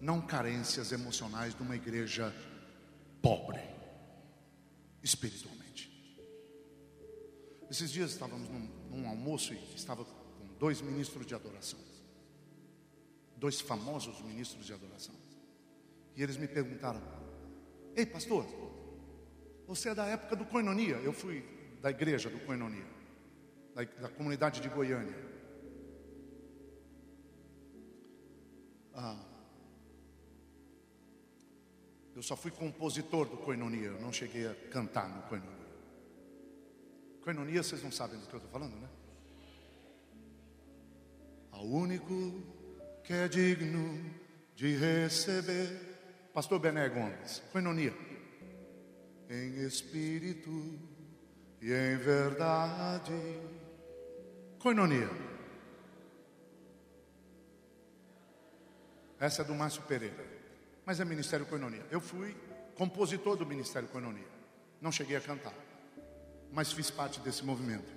não carências emocionais de uma igreja pobre espiritualmente. Esses dias estávamos num, num almoço e estava com dois ministros de adoração, dois famosos ministros de adoração. E eles me perguntaram: Ei, pastor, você é da época do Coinonia? Eu fui da igreja do Coinonia, da, da comunidade de Goiânia. Ah, eu só fui compositor do Coinonia, eu não cheguei a cantar no Coinonia. Coinonia, vocês não sabem do que eu estou falando, né? Ao único que é digno de receber. Pastor Bené Gomes, Coinonia. Em espírito e em verdade. Coinonia. Essa é do Márcio Pereira mas é Ministério Coinonia. Eu fui compositor do Ministério Coinonia. Não cheguei a cantar, mas fiz parte desse movimento.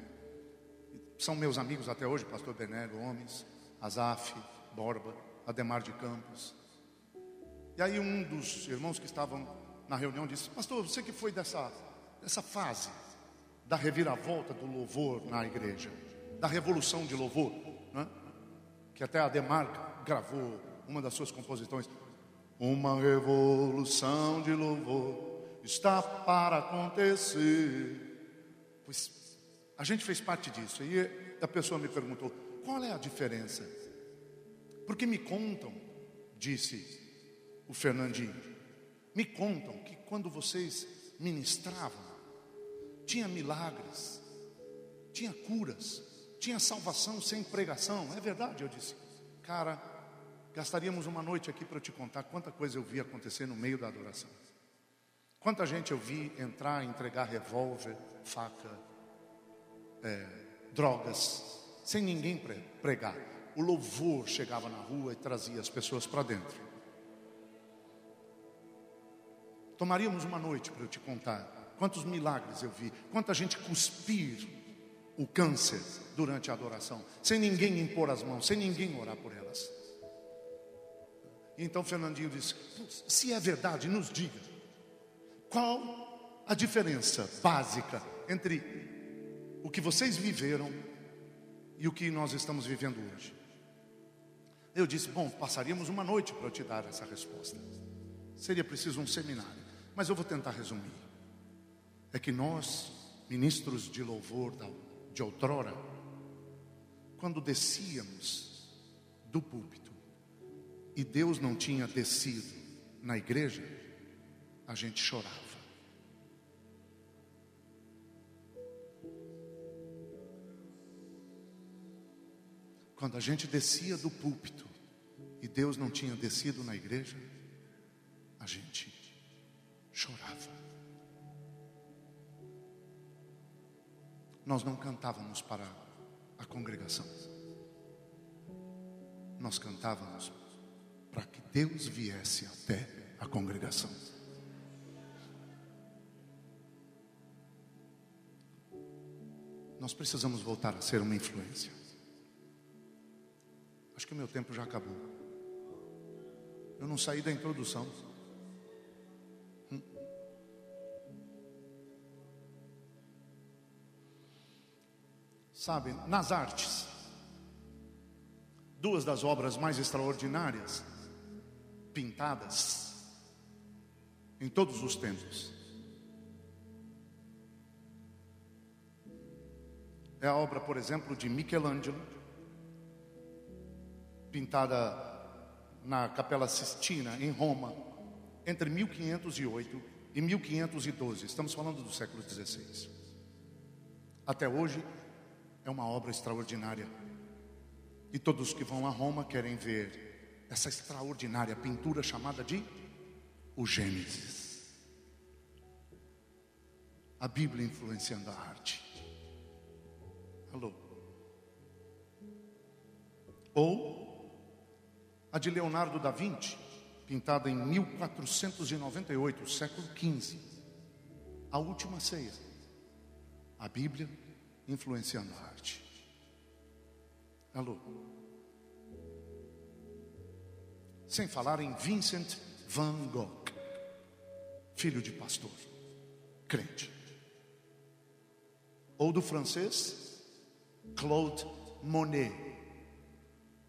São meus amigos até hoje, pastor Bené Gomes, Azaf, Borba, Ademar de Campos. E aí um dos irmãos que estavam na reunião disse: Pastor, você que foi dessa, dessa fase da reviravolta do louvor na igreja, da revolução de louvor, né? que até Ademar gravou uma das suas composições. Uma revolução de louvor está para acontecer. Pois a gente fez parte disso. E a pessoa me perguntou: qual é a diferença? Porque me contam, disse o Fernandinho, me contam que quando vocês ministravam, tinha milagres, tinha curas, tinha salvação sem pregação. É verdade, eu disse, cara Gastaríamos uma noite aqui para te contar quanta coisa eu vi acontecer no meio da adoração. Quanta gente eu vi entrar, entregar revólver, faca, é, drogas, sem ninguém pregar. O louvor chegava na rua e trazia as pessoas para dentro. Tomaríamos uma noite para eu te contar quantos milagres eu vi, quanta gente cuspir o câncer durante a adoração, sem ninguém impor as mãos, sem ninguém orar por elas. Então Fernandinho disse: se é verdade, nos diga. Qual a diferença básica entre o que vocês viveram e o que nós estamos vivendo hoje? Eu disse: bom, passaríamos uma noite para eu te dar essa resposta. Seria preciso um seminário, mas eu vou tentar resumir. É que nós, ministros de louvor de outrora, quando descíamos do púlpito, e Deus não tinha descido na igreja, a gente chorava. Quando a gente descia do púlpito e Deus não tinha descido na igreja, a gente chorava. Nós não cantávamos para a congregação, nós cantávamos para que Deus viesse até a congregação. Nós precisamos voltar a ser uma influência. Acho que o meu tempo já acabou. Eu não saí da introdução. Hum. Sabe, nas artes, duas das obras mais extraordinárias pintadas em todos os tempos, é a obra, por exemplo, de Michelangelo, pintada na Capela Sistina, em Roma, entre 1508 e 1512. Estamos falando do século XVI. Até hoje, é uma obra extraordinária. E todos que vão a Roma querem ver essa extraordinária pintura chamada de o Gênesis. A Bíblia influenciando a arte. Alô? Ou a de Leonardo da Vinci, pintada em 1498, século XV. A última ceia. A Bíblia influenciando a arte. Alô? Sem falar em Vincent van Gogh, filho de pastor, crente. Ou do francês Claude Monet,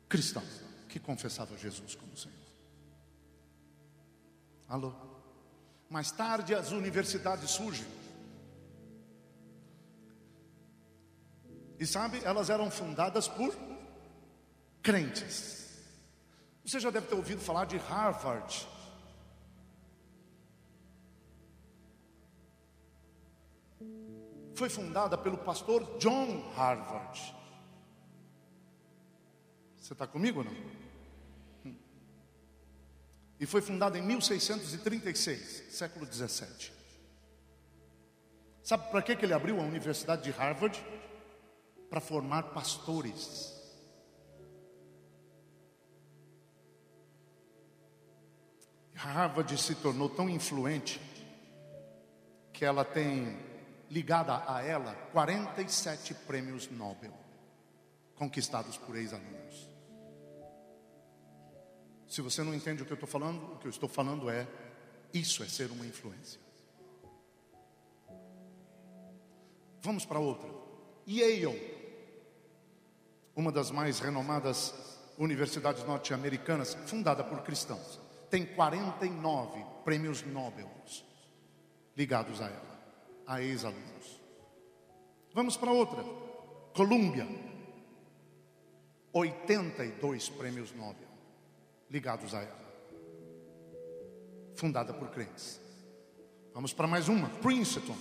cristão que confessava Jesus como Senhor. Alô? Mais tarde as universidades surgem. E sabe, elas eram fundadas por crentes. Você já deve ter ouvido falar de Harvard. Foi fundada pelo pastor John Harvard. Você está comigo ou não? E foi fundada em 1636, século 17. Sabe para que ele abriu a Universidade de Harvard? Para formar pastores. Harvard se tornou tão influente que ela tem ligada a ela 47 prêmios Nobel conquistados por ex-alunos. Se você não entende o que eu estou falando, o que eu estou falando é: isso é ser uma influência. Vamos para outra. Yale, uma das mais renomadas universidades norte-americanas, fundada por cristãos, tem 49 prêmios Nobel ligados a ela, a ex-alunos. Vamos para outra. Colômbia, 82 prêmios Nobel ligados a ela, fundada por crentes. Vamos para mais uma, Princeton,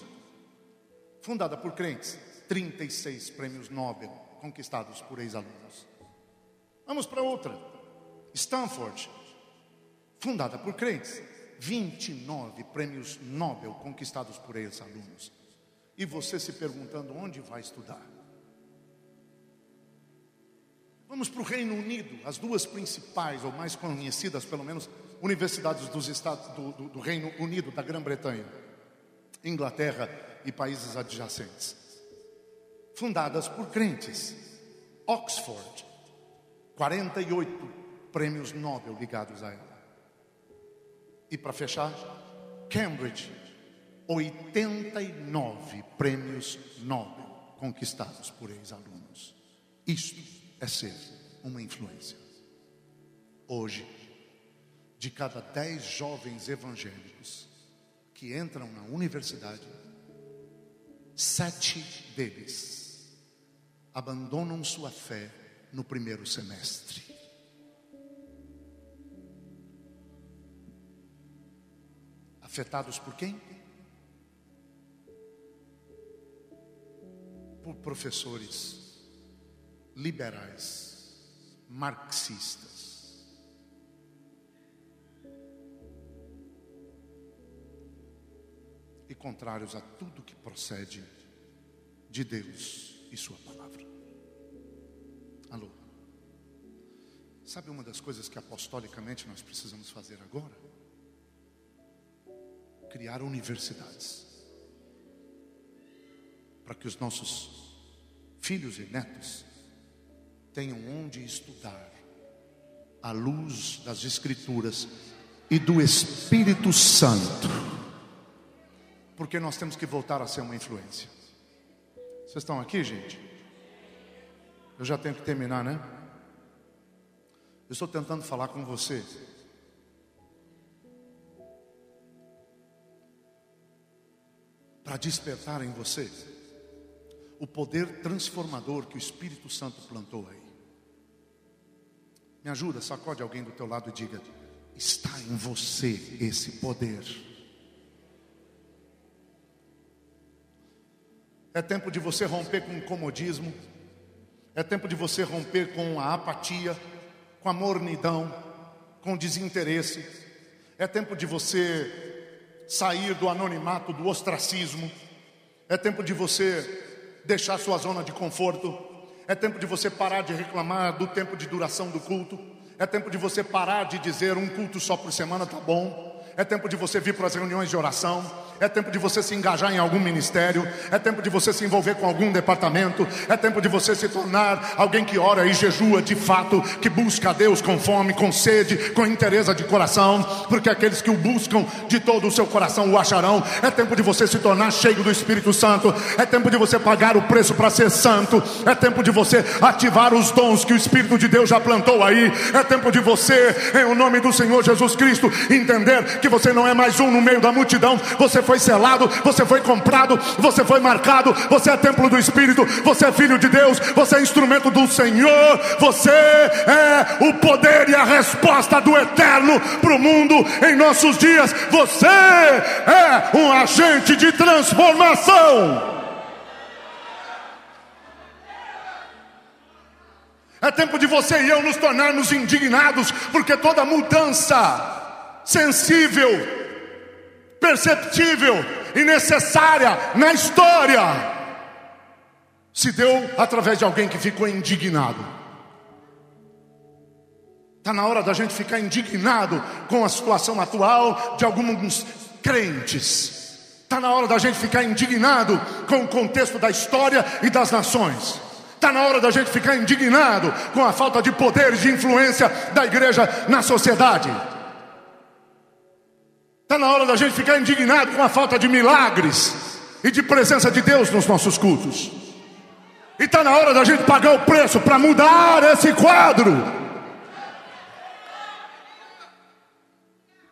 fundada por crentes, 36 prêmios Nobel conquistados por ex-alunos. Vamos para outra, Stanford, fundada por crentes, 29 prêmios Nobel conquistados por ex-alunos. E você se perguntando onde vai estudar? Vamos para o Reino Unido, as duas principais, ou mais conhecidas, pelo menos, universidades dos Estados do, do, do Reino Unido, da Grã-Bretanha, Inglaterra e países adjacentes, fundadas por crentes. Oxford, 48 prêmios Nobel ligados a ela. E para fechar, Cambridge, 89 prêmios Nobel conquistados por ex-alunos. Isto é ser uma influência. Hoje, de cada dez jovens evangélicos que entram na universidade, sete deles abandonam sua fé no primeiro semestre. Afetados por quem? Por professores liberais, marxistas. E contrários a tudo que procede de Deus e Sua palavra. Alô? Sabe uma das coisas que apostolicamente nós precisamos fazer agora? Criar universidades para que os nossos filhos e netos, tenham onde estudar à luz das Escrituras e do Espírito Santo, porque nós temos que voltar a ser uma influência. Vocês estão aqui, gente? Eu já tenho que terminar, né? Eu estou tentando falar com você. Para despertar em você o poder transformador que o Espírito Santo plantou aí. Me ajuda, sacode alguém do teu lado e diga: está em você esse poder. É tempo de você romper com o comodismo. É tempo de você romper com a apatia, com a mornidão, com o desinteresse. É tempo de você sair do anonimato, do ostracismo. É tempo de você deixar sua zona de conforto. É tempo de você parar de reclamar do tempo de duração do culto. É tempo de você parar de dizer um culto só por semana tá bom. É tempo de você vir para as reuniões de oração. É tempo de você se engajar em algum ministério. É tempo de você se envolver com algum departamento. É tempo de você se tornar alguém que ora e jejua de fato, que busca a Deus com fome, com sede, com interesse de coração, porque aqueles que o buscam de todo o seu coração o acharão. É tempo de você se tornar cheio do Espírito Santo. É tempo de você pagar o preço para ser santo. É tempo de você ativar os dons que o Espírito de Deus já plantou aí. É tempo de você, em o nome do Senhor Jesus Cristo, entender que você não é mais um no meio da multidão. Você foi selado, você foi comprado, você foi marcado, você é templo do Espírito, você é filho de Deus, você é instrumento do Senhor, você é o poder e a resposta do eterno para o mundo em nossos dias. Você é um agente de transformação. É tempo de você e eu nos tornarmos indignados, porque toda mudança sensível perceptível e necessária na história se deu através de alguém que ficou indignado. Está na hora da gente ficar indignado com a situação atual de alguns crentes. Está na hora da gente ficar indignado com o contexto da história e das nações. Está na hora da gente ficar indignado com a falta de poder e de influência da igreja na sociedade. Está na hora da gente ficar indignado com a falta de milagres e de presença de Deus nos nossos cultos. E está na hora da gente pagar o preço para mudar esse quadro.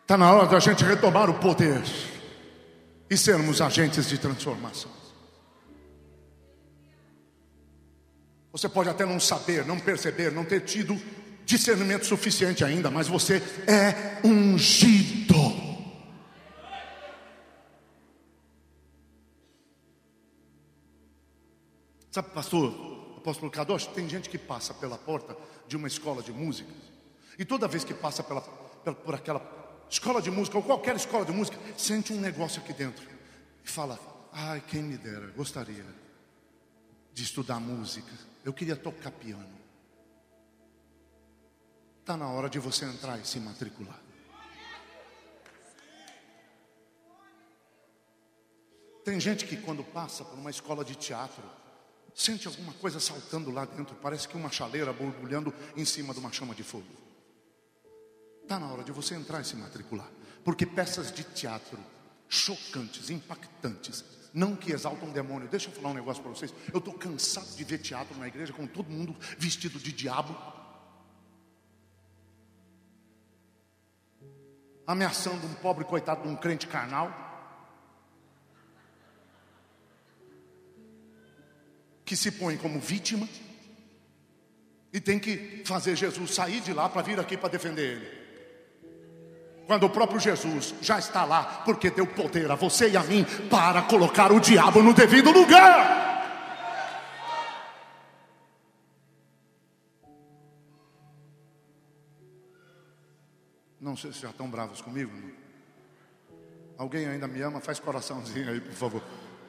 Está na hora da gente retomar o poder e sermos agentes de transformação. Você pode até não saber, não perceber, não ter tido discernimento suficiente ainda, mas você é ungido. Sabe, pastor, apóstolo Kadosh, tem gente que passa pela porta de uma escola de música, e toda vez que passa pela, pela, por aquela escola de música, ou qualquer escola de música, sente um negócio aqui dentro, e fala: Ai, quem me dera, gostaria de estudar música, eu queria tocar piano. Está na hora de você entrar e se matricular. Tem gente que quando passa por uma escola de teatro, Sente alguma coisa saltando lá dentro, parece que uma chaleira borbulhando em cima de uma chama de fogo. Está na hora de você entrar e se matricular, porque peças de teatro chocantes, impactantes, não que exaltam demônio. Deixa eu falar um negócio para vocês. Eu estou cansado de ver teatro na igreja com todo mundo vestido de diabo, ameaçando um pobre coitado de um crente carnal. Que se põe como vítima e tem que fazer Jesus sair de lá para vir aqui para defender ele. Quando o próprio Jesus já está lá, porque deu poder a você e a mim para colocar o diabo no devido lugar. Não sei se já estão bravos comigo. Alguém ainda me ama? Faz coraçãozinho aí, por favor.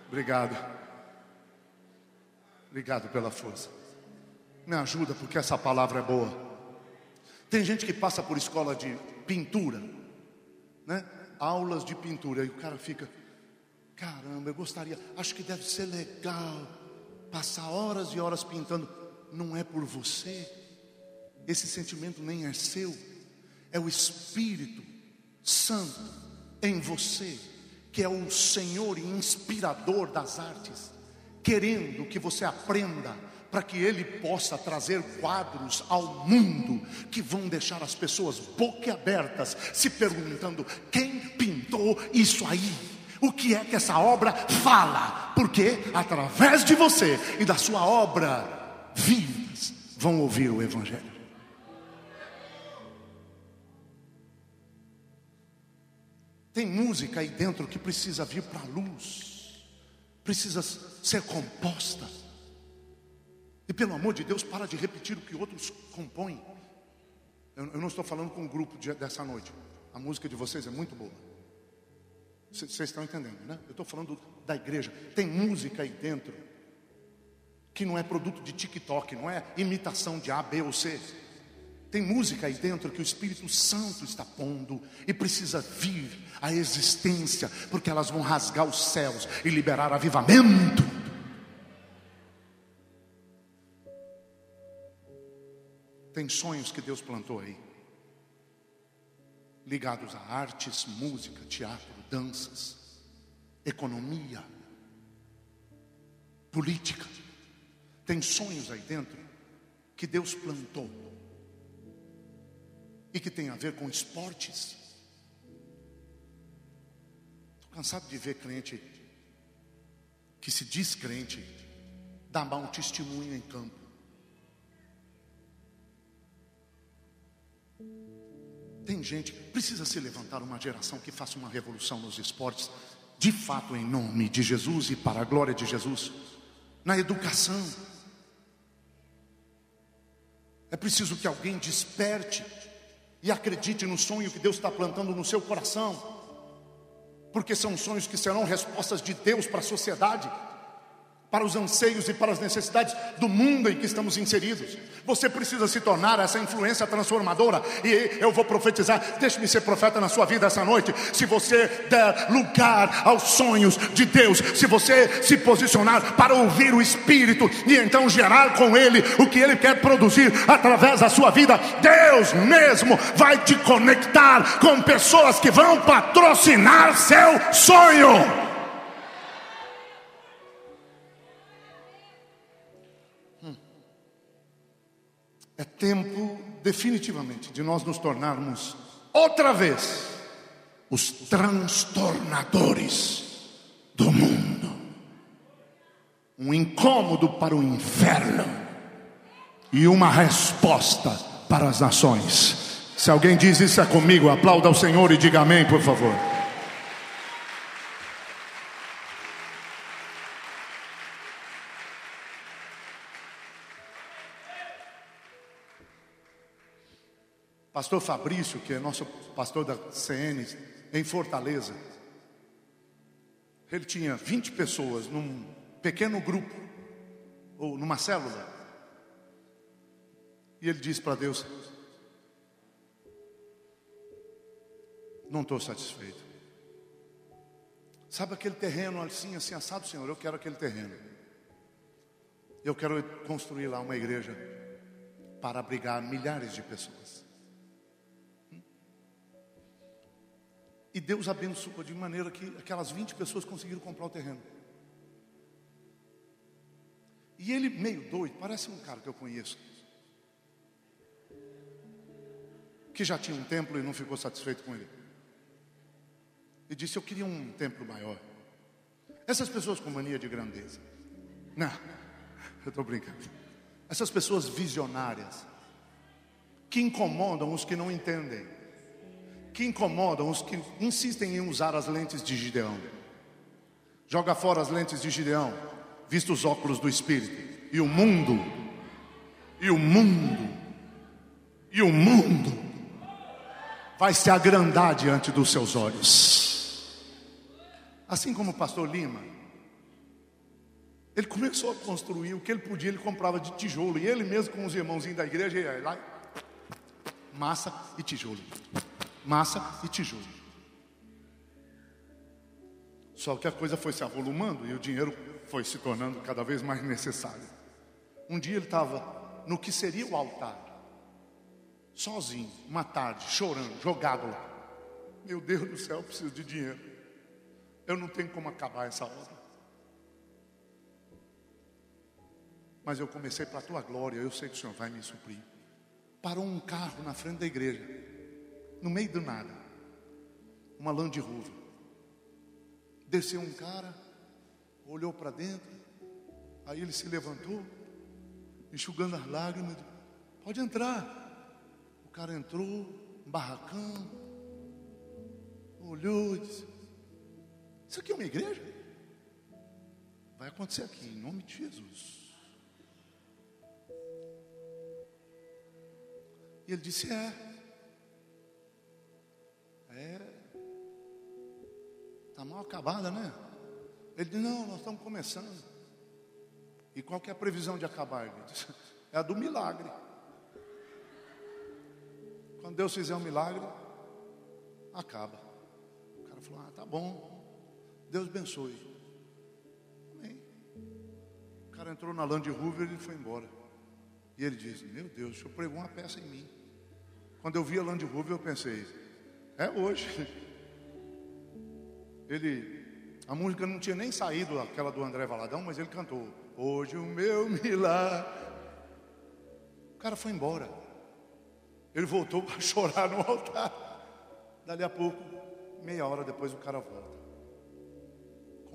Obrigado. Obrigado pela força. Me ajuda porque essa palavra é boa. Tem gente que passa por escola de pintura, né? Aulas de pintura e o cara fica, caramba, eu gostaria, acho que deve ser legal passar horas e horas pintando. Não é por você, esse sentimento nem é seu, é o Espírito Santo em você, que é o Senhor e inspirador das artes, querendo que você aprenda para que ele possa trazer quadros ao mundo que vão deixar as pessoas boquiabertas, se perguntando: quem pintou isso aí? O que é que essa obra fala? Porque através de você e da sua obra, vidas vão ouvir o Evangelho. Tem música aí dentro que precisa vir para a luz, precisa ser composta e pelo amor de Deus, para de repetir o que outros compõem. Eu, eu não estou falando com o grupo de, dessa noite. A música de vocês é muito boa. Vocês estão entendendo, né? Eu estou falando da igreja. Tem música aí dentro que não é produto de TikTok, não é imitação de A, B ou C. Tem música aí dentro que o Espírito Santo está pondo e precisa vir à existência, porque elas vão rasgar os céus e liberar avivamento. Tem sonhos que Deus plantou aí, ligados a artes, música, teatro, danças, economia, política. Tem sonhos aí dentro que Deus plantou e que tem a ver com esportes. Estou cansado de ver crente que se diz crente, dar mau testemunho em campo. Tem gente, precisa se levantar uma geração que faça uma revolução nos esportes, de fato em nome de Jesus e para a glória de Jesus, na educação. É preciso que alguém desperte e acredite no sonho que Deus está plantando no seu coração, porque são sonhos que serão respostas de Deus para a sociedade para os anseios e para as necessidades do mundo em que estamos inseridos. Você precisa se tornar essa influência transformadora. E eu vou profetizar. Deixe-me ser profeta na sua vida essa noite. Se você der lugar aos sonhos de Deus, se você se posicionar para ouvir o Espírito e então gerar com Ele o que Ele quer produzir através da sua vida, Deus mesmo vai te conectar com pessoas que vão patrocinar seu sonho. É tempo, definitivamente, de nós nos tornarmos outra vez os transtornadores do mundo. Um incômodo para o inferno e uma resposta para as nações. Se alguém diz isso é comigo, aplauda ao Senhor e diga amém, por favor. Pastor Fabrício, que é nosso pastor da CN em Fortaleza, ele tinha 20 pessoas num pequeno grupo, ou numa célula, e ele disse para Deus: Não estou satisfeito. Sabe aquele terreno assim, assim, assado, Senhor? Eu quero aquele terreno. Eu quero construir lá uma igreja para abrigar milhares de pessoas. E Deus abençoou de maneira que aquelas 20 pessoas conseguiram comprar o terreno. E ele, meio doido, parece um cara que eu conheço, que já tinha um templo e não ficou satisfeito com ele. E disse: Eu queria um templo maior. Essas pessoas com mania de grandeza. Não, eu estou brincando. Essas pessoas visionárias, que incomodam os que não entendem que incomodam os que insistem em usar as lentes de Gideão. Joga fora as lentes de Gideão, vista os óculos do Espírito. E o mundo, e o mundo, e o mundo vai se agrandar diante dos seus olhos. Assim como o pastor Lima, ele começou a construir o que ele podia, ele comprava de tijolo, e ele mesmo com os irmãozinhos da igreja, ia lá, massa e tijolo massa e tijolo. Só que a coisa foi se avolumando e o dinheiro foi se tornando cada vez mais necessário. Um dia ele estava no que seria o altar, sozinho, uma tarde, chorando, jogado lá. Meu Deus do céu, eu preciso de dinheiro. Eu não tenho como acabar essa obra. Mas eu comecei para a tua glória, eu sei que o Senhor vai me suprir. Parou um carro na frente da igreja, no meio do nada, uma Land Rover. Desceu um cara, olhou para dentro, aí ele se levantou, enxugando as lágrimas, pode entrar. O cara entrou, um barracão, olhou e disse: Isso aqui é uma igreja? Vai acontecer aqui, em nome de Jesus. E ele disse: É. É. Está mal acabada, né? Ele disse: Não, nós estamos começando. E qual que é a previsão de acabar? Ele disse: É a do milagre. Quando Deus fizer um milagre, acaba. O cara falou: Ah, tá bom. Deus abençoe. Amém. O cara entrou na Land Rover e foi embora. E ele disse: Meu Deus, o senhor pregou uma peça em mim. Quando eu vi a Land Rover, eu pensei: É hoje. Ele, a música não tinha nem saído, aquela do André Valadão, mas ele cantou: Hoje o meu milagre. O cara foi embora. Ele voltou para chorar no altar. Dali a pouco, meia hora depois, o cara volta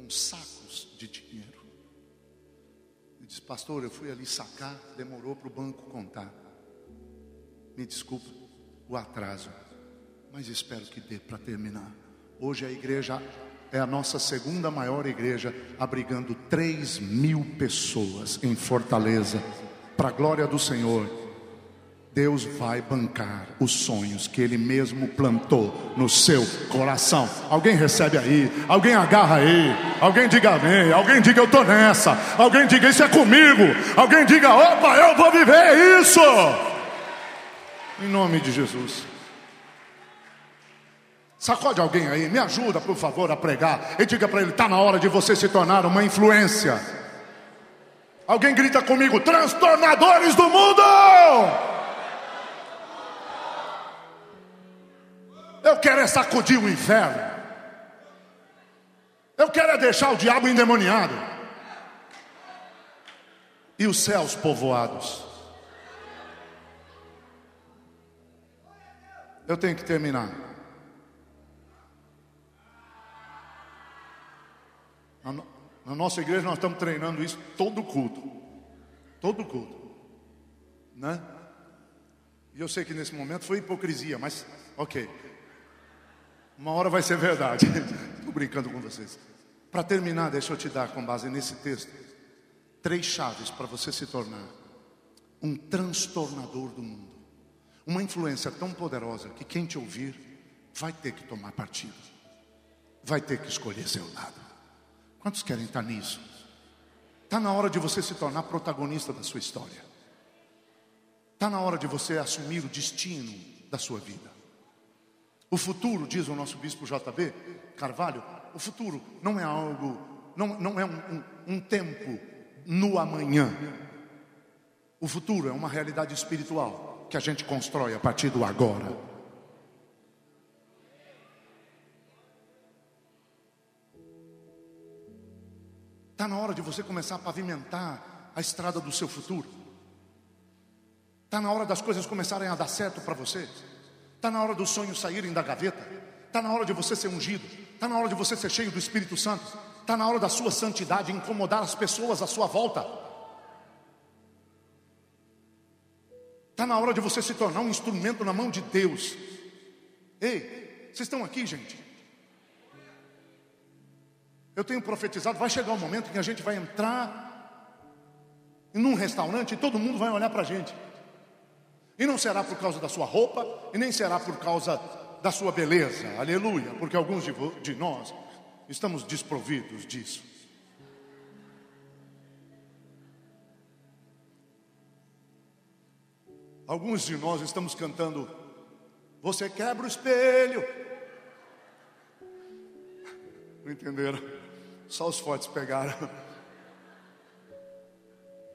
com sacos de dinheiro. Ele disse, pastor, eu fui ali sacar, demorou para o banco contar. Me desculpa o atraso, mas espero que dê para terminar. Hoje a igreja é a nossa segunda maior igreja, abrigando 3 mil pessoas em Fortaleza, para a glória do Senhor. Deus vai bancar os sonhos que Ele mesmo plantou no seu coração. Alguém recebe aí, alguém agarra aí, alguém diga amém, alguém diga eu estou nessa, alguém diga isso é comigo, alguém diga opa, eu vou viver isso. Em nome de Jesus. Sacode alguém aí, me ajuda por favor a pregar e diga para ele: está na hora de você se tornar uma influência. Alguém grita comigo: transtornadores do mundo! Eu quero é sacudir o inferno. Eu quero é deixar o diabo endemoniado. E os céus povoados. Eu tenho que terminar. Na nossa igreja nós estamos treinando isso todo culto. Todo culto. Né? E eu sei que nesse momento foi hipocrisia, mas ok. Uma hora vai ser verdade. Estou brincando com vocês. Para terminar, deixa eu te dar, com base nesse texto, três chaves para você se tornar um transtornador do mundo. Uma influência tão poderosa que quem te ouvir vai ter que tomar partido, vai ter que escolher seu lado. Quantos querem estar nisso? Está na hora de você se tornar protagonista da sua história. Está na hora de você assumir o destino da sua vida. O futuro, diz o nosso bispo JB Carvalho, o futuro não é algo, não, não é um, um, um tempo no amanhã. O futuro é uma realidade espiritual que a gente constrói a partir do agora. Está na hora de você começar a pavimentar a estrada do seu futuro. Está na hora das coisas começarem a dar certo para você. Está na hora dos sonhos saírem da gaveta. Está na hora de você ser ungido. Está na hora de você ser cheio do Espírito Santo. Está na hora da sua santidade incomodar as pessoas à sua volta. Está na hora de você se tornar um instrumento na mão de Deus. Ei, vocês estão aqui, gente? Eu tenho profetizado, vai chegar um momento em que a gente vai entrar em um restaurante e todo mundo vai olhar para a gente. E não será por causa da sua roupa, e nem será por causa da sua beleza, aleluia, porque alguns de, de nós estamos desprovidos disso. Alguns de nós estamos cantando, você quebra o espelho. Não entenderam? Só os fortes pegaram.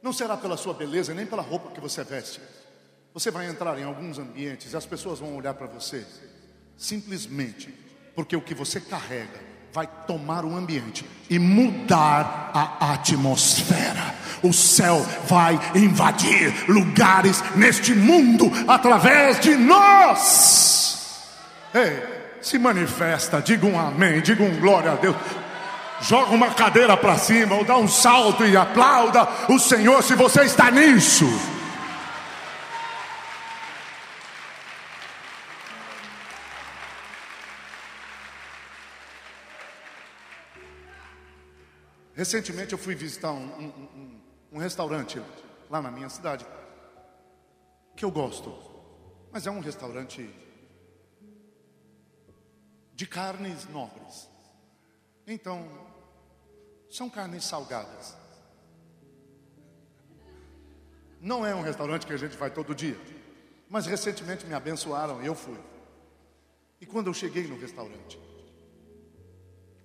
Não será pela sua beleza, nem pela roupa que você veste. Você vai entrar em alguns ambientes e as pessoas vão olhar para você simplesmente porque o que você carrega vai tomar o ambiente e mudar a atmosfera. O céu vai invadir lugares neste mundo através de nós. Ei, se manifesta, diga um amém, diga um glória a Deus. Joga uma cadeira para cima, ou dá um salto e aplauda o Senhor se você está nisso. Recentemente eu fui visitar um, um, um, um, restaurante lá na minha cidade, que eu gosto, mas é um restaurante de carnes nobres. Então, são carnes salgadas. Não é um restaurante que a gente vai todo dia, mas recentemente me abençoaram e eu fui. E quando eu cheguei no restaurante,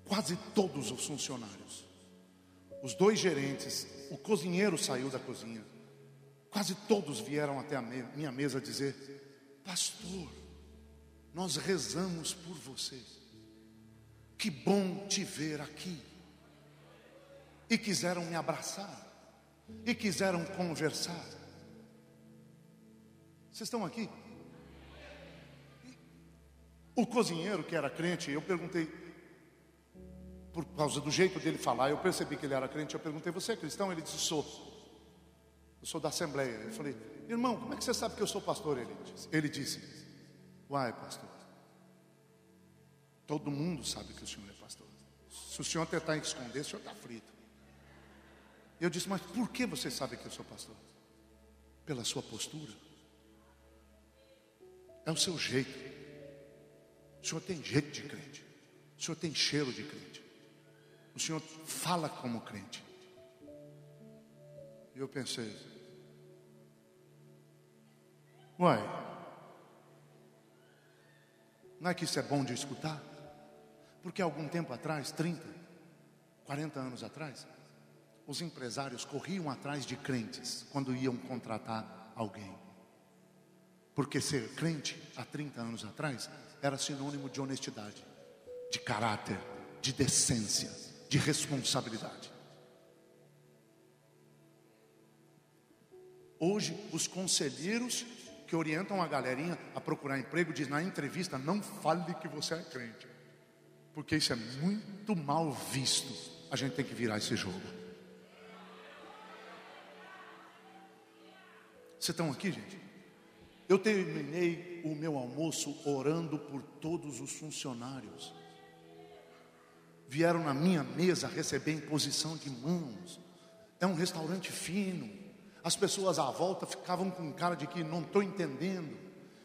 quase todos os funcionários os dois gerentes, o cozinheiro saiu da cozinha. Quase todos vieram até a minha mesa dizer: Pastor, nós rezamos por você. Que bom te ver aqui. E quiseram me abraçar. E quiseram conversar. Vocês estão aqui? O cozinheiro que era crente, eu perguntei: por causa do jeito dele falar, eu percebi que ele era crente. Eu perguntei: Você é cristão? Ele disse: Sou. Eu sou da Assembleia. Eu falei: Irmão, como é que você sabe que eu sou pastor? Ele disse: Ele disse Uai, pastor. Todo mundo sabe que o senhor é pastor. Se o senhor tentar esconder, o senhor está frito. Eu disse: Mas por que você sabe que eu sou pastor? Pela sua postura. É o seu jeito. O senhor tem jeito de crente. O senhor tem cheiro de crente. O Senhor fala como crente. E eu pensei, uai, não é que isso é bom de escutar? Porque algum tempo atrás, 30, 40 anos atrás, os empresários corriam atrás de crentes quando iam contratar alguém. Porque ser crente há 30 anos atrás era sinônimo de honestidade, de caráter, de decência de responsabilidade. Hoje, os conselheiros que orientam a galerinha a procurar emprego dizem na entrevista: não fale que você é crente, porque isso é muito mal visto. A gente tem que virar esse jogo. Vocês estão aqui, gente? Eu terminei o meu almoço orando por todos os funcionários vieram na minha mesa receber imposição de mãos. É um restaurante fino. As pessoas à volta ficavam com cara de que não estou entendendo.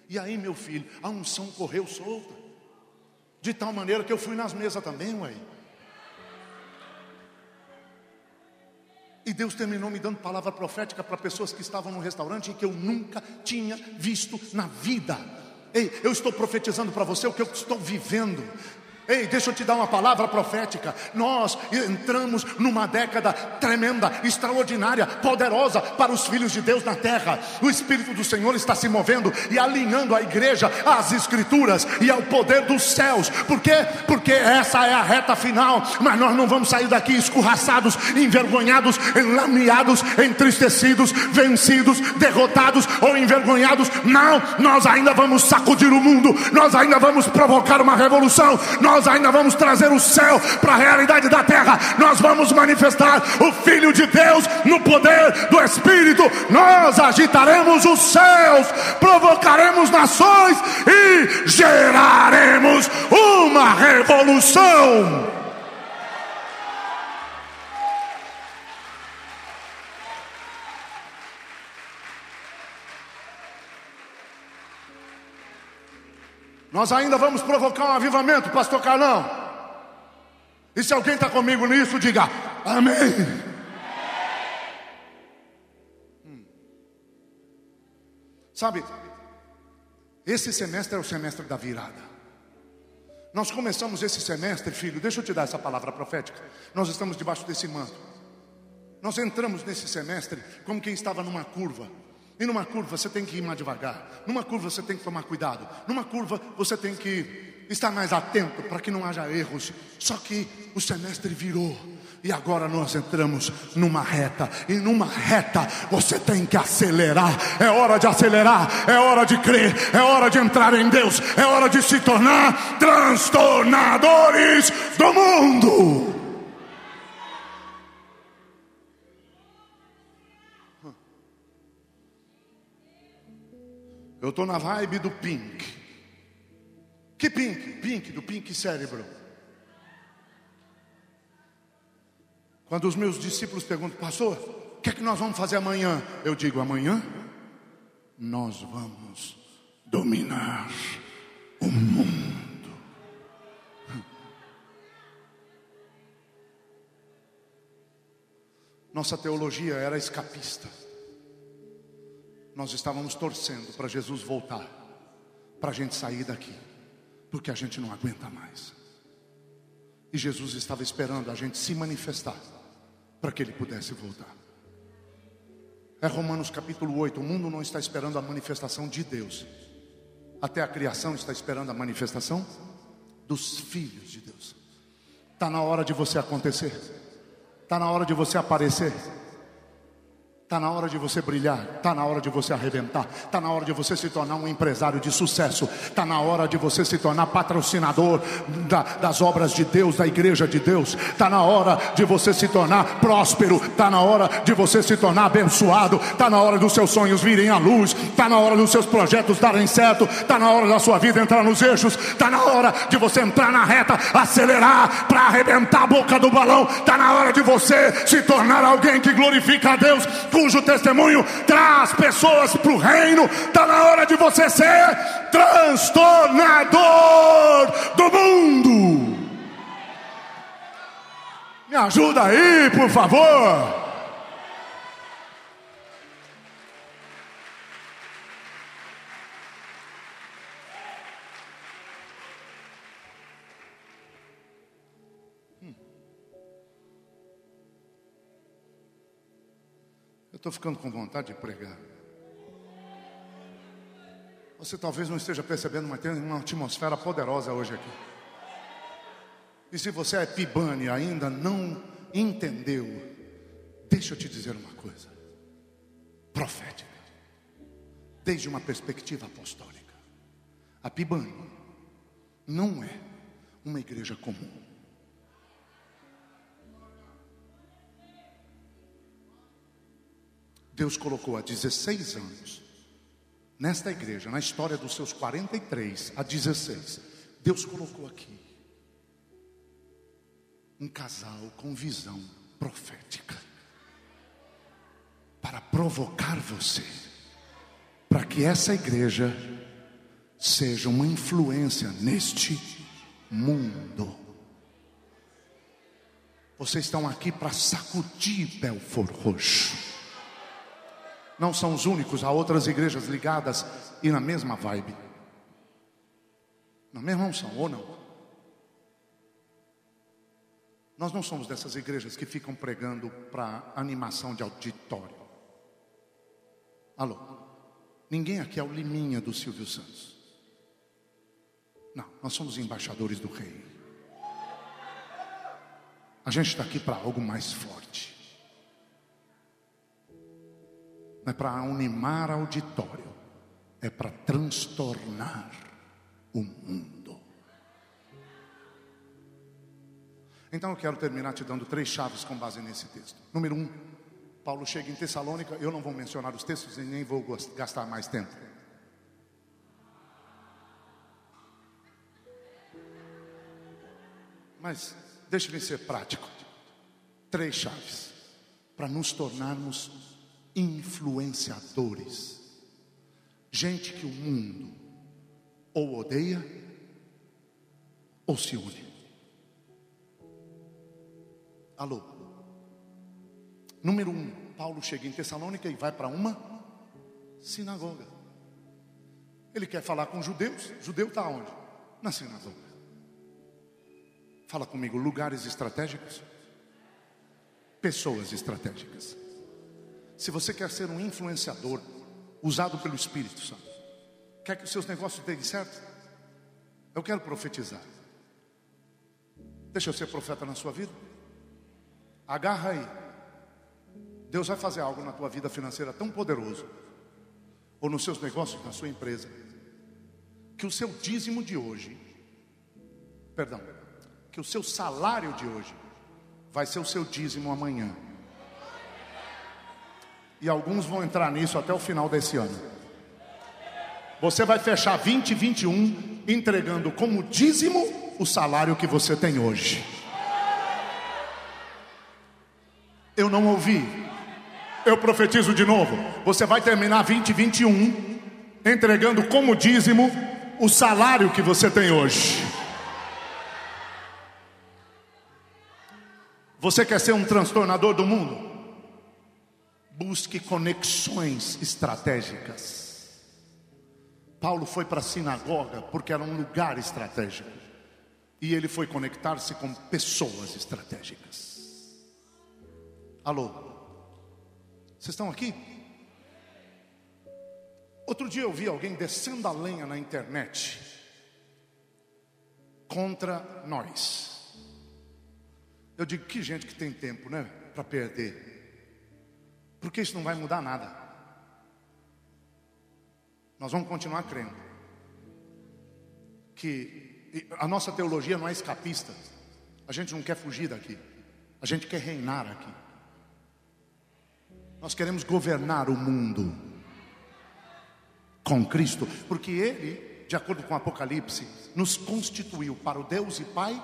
E aí, meu filho, a unção correu solta. De tal maneira que eu fui nas mesas também, ué. E Deus terminou me dando palavra profética para pessoas que estavam no restaurante e que eu nunca tinha visto na vida. Ei, eu estou profetizando para você o que eu estou vivendo. Ei, deixa eu te dar uma palavra profética. Nós entramos numa década tremenda, extraordinária, poderosa para os filhos de Deus na terra. O Espírito do Senhor está se movendo e alinhando a igreja às Escrituras e ao poder dos céus. Por quê? Porque essa é a reta final. Mas nós não vamos sair daqui escorraçados, envergonhados, enlameados, entristecidos, vencidos, derrotados ou envergonhados. Não, nós ainda vamos sacudir o mundo, nós ainda vamos provocar uma revolução. Nós nós ainda vamos trazer o céu para a realidade da terra, nós vamos manifestar o Filho de Deus no poder do Espírito, nós agitaremos os céus, provocaremos nações e geraremos uma revolução. Nós ainda vamos provocar um avivamento, pastor Carlão. E se alguém está comigo nisso, diga amém. Hum. Sabe, esse semestre é o semestre da virada. Nós começamos esse semestre, filho, deixa eu te dar essa palavra profética. Nós estamos debaixo desse manto. Nós entramos nesse semestre como quem estava numa curva. E numa curva você tem que ir mais devagar. Numa curva você tem que tomar cuidado. Numa curva você tem que estar mais atento para que não haja erros. Só que o semestre virou. E agora nós entramos numa reta. E numa reta você tem que acelerar. É hora de acelerar. É hora de crer. É hora de entrar em Deus. É hora de se tornar transtornadores do mundo. Eu estou na vibe do pink. Que pink? Pink, do pink cérebro. Quando os meus discípulos perguntam, pastor, o que é que nós vamos fazer amanhã? Eu digo, amanhã nós vamos dominar o mundo. Nossa teologia era escapista. Nós estávamos torcendo para Jesus voltar, para a gente sair daqui, porque a gente não aguenta mais. E Jesus estava esperando a gente se manifestar para que ele pudesse voltar. É Romanos capítulo 8. O mundo não está esperando a manifestação de Deus. Até a criação está esperando a manifestação dos filhos de Deus. Está na hora de você acontecer. Está na hora de você aparecer. Está na hora de você brilhar, está na hora de você arrebentar, está na hora de você se tornar um empresário de sucesso, está na hora de você se tornar patrocinador da, das obras de Deus, da igreja de Deus, está na hora de você se tornar próspero, está na hora de você se tornar abençoado, está na hora dos seus sonhos virem à luz, está na hora dos seus projetos darem certo, está na hora da sua vida entrar nos eixos, está na hora de você entrar na reta, acelerar para arrebentar a boca do balão, está na hora de você se tornar alguém que glorifica a Deus cujo testemunho traz pessoas para o reino. Está na hora de você ser transtornador do mundo. Me ajuda aí, por favor. Estou ficando com vontade de pregar. Você talvez não esteja percebendo, mas tem uma atmosfera poderosa hoje aqui. E se você é pibane ainda não entendeu, deixa eu te dizer uma coisa. Profética. Desde uma perspectiva apostólica. A pibane não é uma igreja comum. Deus colocou há 16 anos, nesta igreja, na história dos seus 43 a 16, Deus colocou aqui um casal com visão profética para provocar você, para que essa igreja seja uma influência neste mundo. Vocês estão aqui para sacudir Belfor Roxo não são os únicos, há outras igrejas ligadas e na mesma vibe. Na mesma unção, ou não? Nós não somos dessas igrejas que ficam pregando para animação de auditório. Alô? Ninguém aqui é o Liminha do Silvio Santos. Não, nós somos embaixadores do rei. A gente está aqui para algo mais forte não é para animar auditório, é para transtornar o mundo. Então eu quero terminar te dando três chaves com base nesse texto. Número um, Paulo chega em Tessalônica, eu não vou mencionar os textos e nem vou gastar mais tempo. Mas deixe-me ser prático. Três chaves para nos tornarmos influenciadores. Gente que o mundo ou odeia ou se une. Alô? Número um, Paulo chega em Tessalônica e vai para uma sinagoga. Ele quer falar com judeus. Judeu está onde? Na sinagoga. Fala comigo, lugares estratégicos, pessoas estratégicas. Se você quer ser um influenciador usado pelo Espírito Santo, quer que os seus negócios deem certo? Eu quero profetizar. Deixa eu ser profeta na sua vida. Agarra aí. Deus vai fazer algo na tua vida financeira tão poderoso, ou nos seus negócios, na sua empresa, que o seu dízimo de hoje, perdão, que o seu salário de hoje vai ser o seu dízimo amanhã. E alguns vão entrar nisso até o final desse ano. Você vai fechar 2021 entregando como dízimo o salário que você tem hoje. Eu não ouvi. Eu profetizo de novo. Você vai terminar 2021 entregando como dízimo o salário que você tem hoje. Você quer ser um transtornador do mundo? Busque conexões estratégicas. Paulo foi para a sinagoga porque era um lugar estratégico. E ele foi conectar-se com pessoas estratégicas. Alô? Vocês estão aqui? Outro dia eu vi alguém descendo a lenha na internet contra nós. Eu digo que gente que tem tempo, né, para perder. Porque isso não vai mudar nada. Nós vamos continuar crendo que a nossa teologia não é escapista. A gente não quer fugir daqui. A gente quer reinar aqui. Nós queremos governar o mundo com Cristo, porque Ele, de acordo com o Apocalipse, nos constituiu para o Deus e Pai,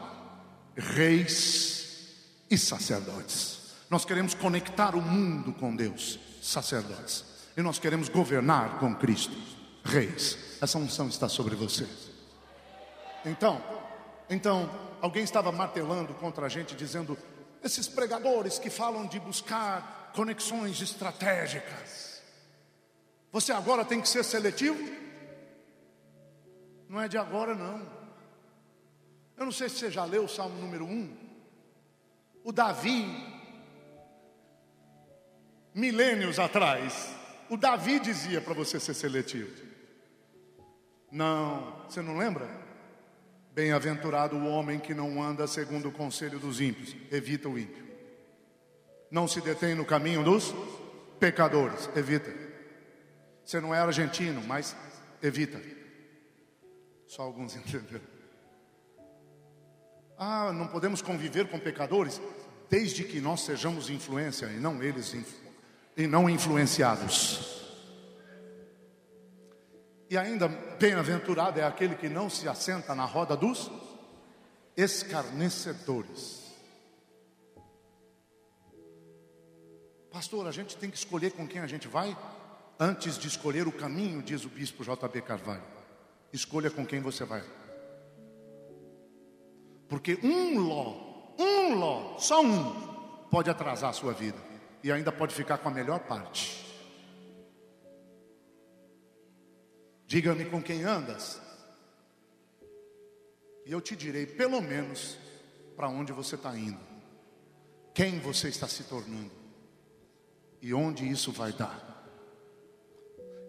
reis e sacerdotes. Nós queremos conectar o mundo com Deus, sacerdotes, e nós queremos governar com Cristo, reis. Essa unção está sobre você. Então, então, alguém estava martelando contra a gente, dizendo: esses pregadores que falam de buscar conexões estratégicas. Você agora tem que ser seletivo? Não é de agora, não. Eu não sei se você já leu o Salmo número 1. O Davi, milênios atrás, o Davi dizia para você ser seletivo. Não, você não lembra? Bem-aventurado o homem que não anda segundo o conselho dos ímpios, evita o ímpio. Não se detém no caminho dos pecadores, evita. Você não é argentino, mas evita. Só alguns entenderam. Ah, não podemos conviver com pecadores desde que nós sejamos influência e não eles e não influenciados. E ainda bem-aventurado é aquele que não se assenta na roda dos escarnecedores. Pastor, a gente tem que escolher com quem a gente vai? Antes de escolher o caminho, diz o bispo JB Carvalho, escolha com quem você vai. Porque um ló, um ló, só um, pode atrasar a sua vida e ainda pode ficar com a melhor parte. Diga-me com quem andas, e eu te direi, pelo menos, para onde você está indo, quem você está se tornando e onde isso vai dar.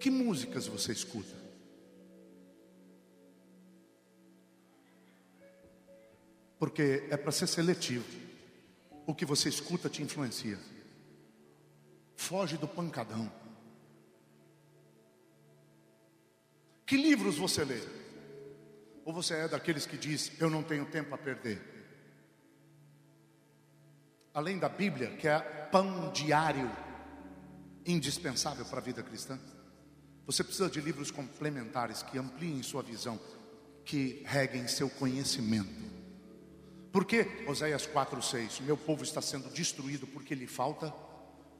Que músicas você escuta? Porque é para ser seletivo. O que você escuta te influencia. Foge do pancadão. Que livros você lê? Ou você é daqueles que diz: Eu não tenho tempo a perder? Além da Bíblia, que é pão diário, indispensável para a vida cristã. Você precisa de livros complementares que ampliem sua visão, que reguem seu conhecimento. Por que Oséias 4:6? Meu povo está sendo destruído porque lhe falta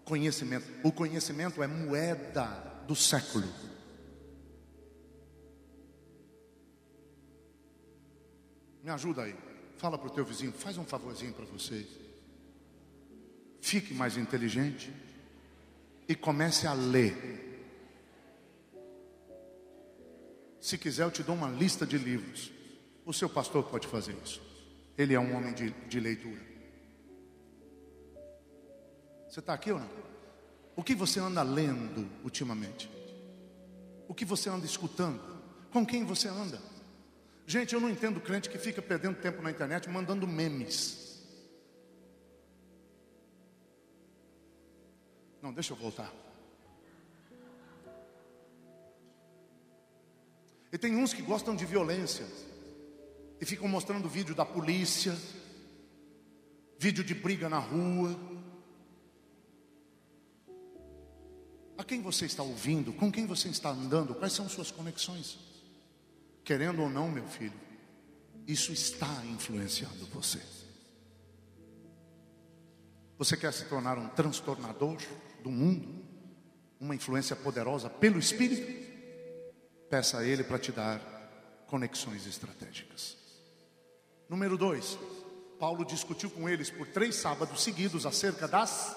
conhecimento. O conhecimento é moeda do século. Me ajuda aí. Fala para o teu vizinho, faz um favorzinho para você. Fique mais inteligente e comece a ler Se quiser, eu te dou uma lista de livros. O seu pastor pode fazer isso. Ele é um homem de, de leitura. Você está aqui ou não? O que você anda lendo ultimamente? O que você anda escutando? Com quem você anda? Gente, eu não entendo crente que fica perdendo tempo na internet mandando memes. Não, deixa eu voltar. E tem uns que gostam de violência e ficam mostrando vídeo da polícia, vídeo de briga na rua. A quem você está ouvindo? Com quem você está andando? Quais são suas conexões? Querendo ou não, meu filho, isso está influenciando você. Você quer se tornar um transtornador do mundo? Uma influência poderosa pelo Espírito? Peça a Ele para te dar conexões estratégicas. Número dois, Paulo discutiu com eles por três sábados seguidos acerca das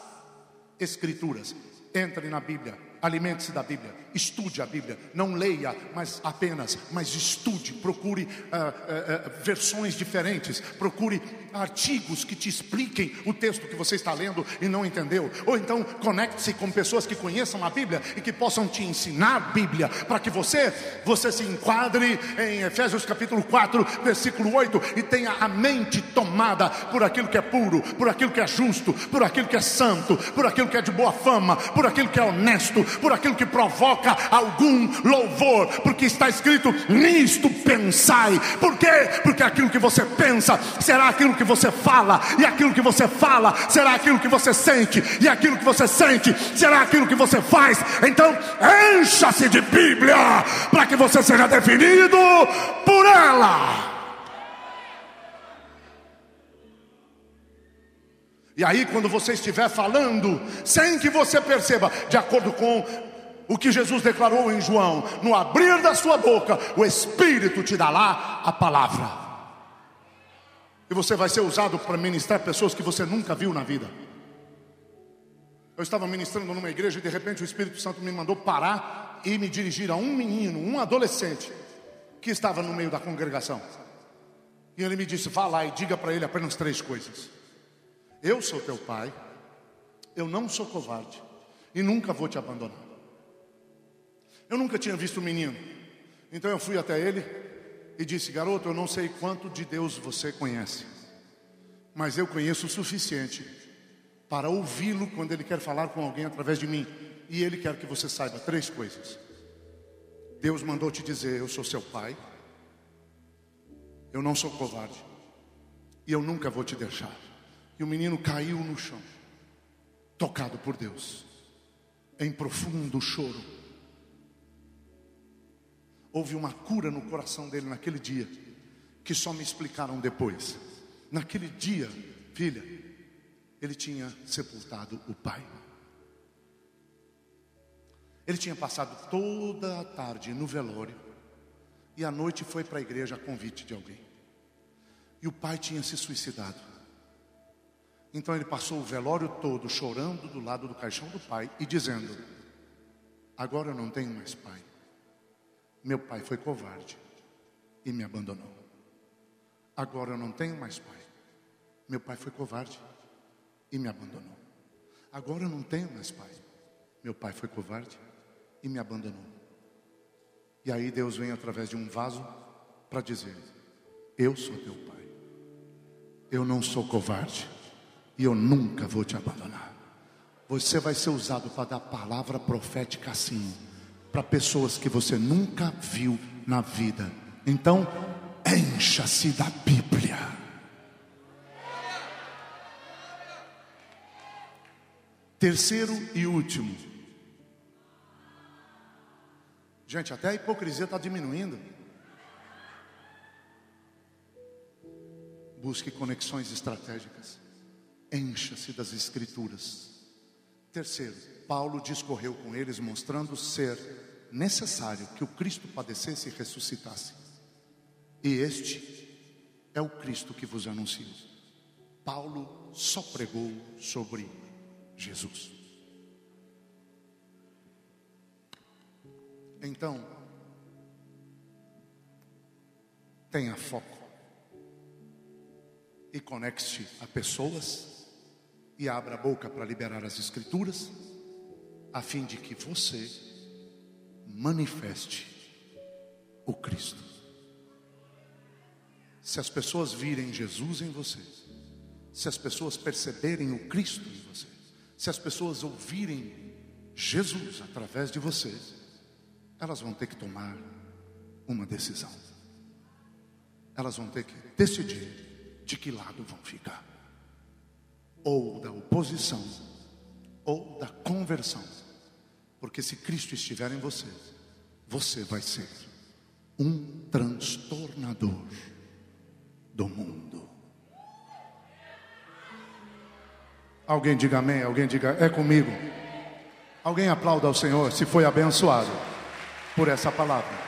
Escrituras. Entre na Bíblia, alimente-se da Bíblia, estude a Bíblia, não leia, mas apenas, mas estude, procure uh, uh, uh, versões diferentes, procure artigos que te expliquem o texto que você está lendo e não entendeu, ou então conecte-se com pessoas que conheçam a Bíblia e que possam te ensinar a Bíblia, para que você, você se enquadre em Efésios capítulo 4, versículo 8 e tenha a mente tomada por aquilo que é puro, por aquilo que é justo, por aquilo que é santo, por aquilo que é de boa fama, por aquilo que é honesto, por aquilo que provoca algum louvor, porque está escrito: nisto pensai. Por quê? Porque aquilo que você pensa será aquilo que você fala, e aquilo que você fala será aquilo que você sente, e aquilo que você sente será aquilo que você faz. Então, encha-se de Bíblia para que você seja definido por ela. E aí, quando você estiver falando, sem que você perceba, de acordo com o que Jesus declarou em João: no abrir da sua boca, o Espírito te dá lá a palavra. E você vai ser usado para ministrar pessoas que você nunca viu na vida. Eu estava ministrando numa igreja e de repente o Espírito Santo me mandou parar e me dirigir a um menino, um adolescente, que estava no meio da congregação. E ele me disse: Vá lá e diga para ele apenas três coisas. Eu sou teu pai, eu não sou covarde e nunca vou te abandonar. Eu nunca tinha visto o menino, então eu fui até ele e disse: Garoto, eu não sei quanto de Deus você conhece, mas eu conheço o suficiente para ouvi-lo quando ele quer falar com alguém através de mim, e ele quer que você saiba três coisas. Deus mandou te dizer: Eu sou seu pai, eu não sou covarde, e eu nunca vou te deixar. E o menino caiu no chão, tocado por Deus, em profundo choro. Houve uma cura no coração dele naquele dia, que só me explicaram depois. Naquele dia, filha, ele tinha sepultado o pai. Ele tinha passado toda a tarde no velório e à noite foi para a igreja a convite de alguém. E o pai tinha se suicidado. Então ele passou o velório todo chorando do lado do caixão do pai e dizendo: Agora eu não tenho mais pai. Meu pai foi covarde e me abandonou. Agora eu não tenho mais pai. Meu pai foi covarde e me abandonou. Agora eu não tenho mais pai. Meu pai foi covarde e me abandonou. E aí Deus vem através de um vaso para dizer: Eu sou teu pai. Eu não sou covarde e eu nunca vou te abandonar. Você vai ser usado para dar palavra profética assim, para pessoas que você nunca viu na vida. Então, encha-se da Bíblia. Terceiro e último. Gente, até a hipocrisia está diminuindo. Busque conexões estratégicas. Encha-se das Escrituras. Terceiro, Paulo discorreu com eles, mostrando ser necessário que o Cristo padecesse e ressuscitasse. E este é o Cristo que vos anuncio. Paulo só pregou sobre Jesus. Então, tenha foco. e conecte a pessoas e abra a boca para liberar as escrituras, a fim de que você manifeste o Cristo. Se as pessoas virem Jesus em você, se as pessoas perceberem o Cristo em você, se as pessoas ouvirem Jesus através de você, elas vão ter que tomar uma decisão. Elas vão ter que decidir de que lado vão ficar: ou da oposição, ou da conversão. Porque se Cristo estiver em você, você vai ser um transtornador do mundo. Alguém diga amém, alguém diga é comigo. Alguém aplauda ao Senhor se foi abençoado por essa palavra.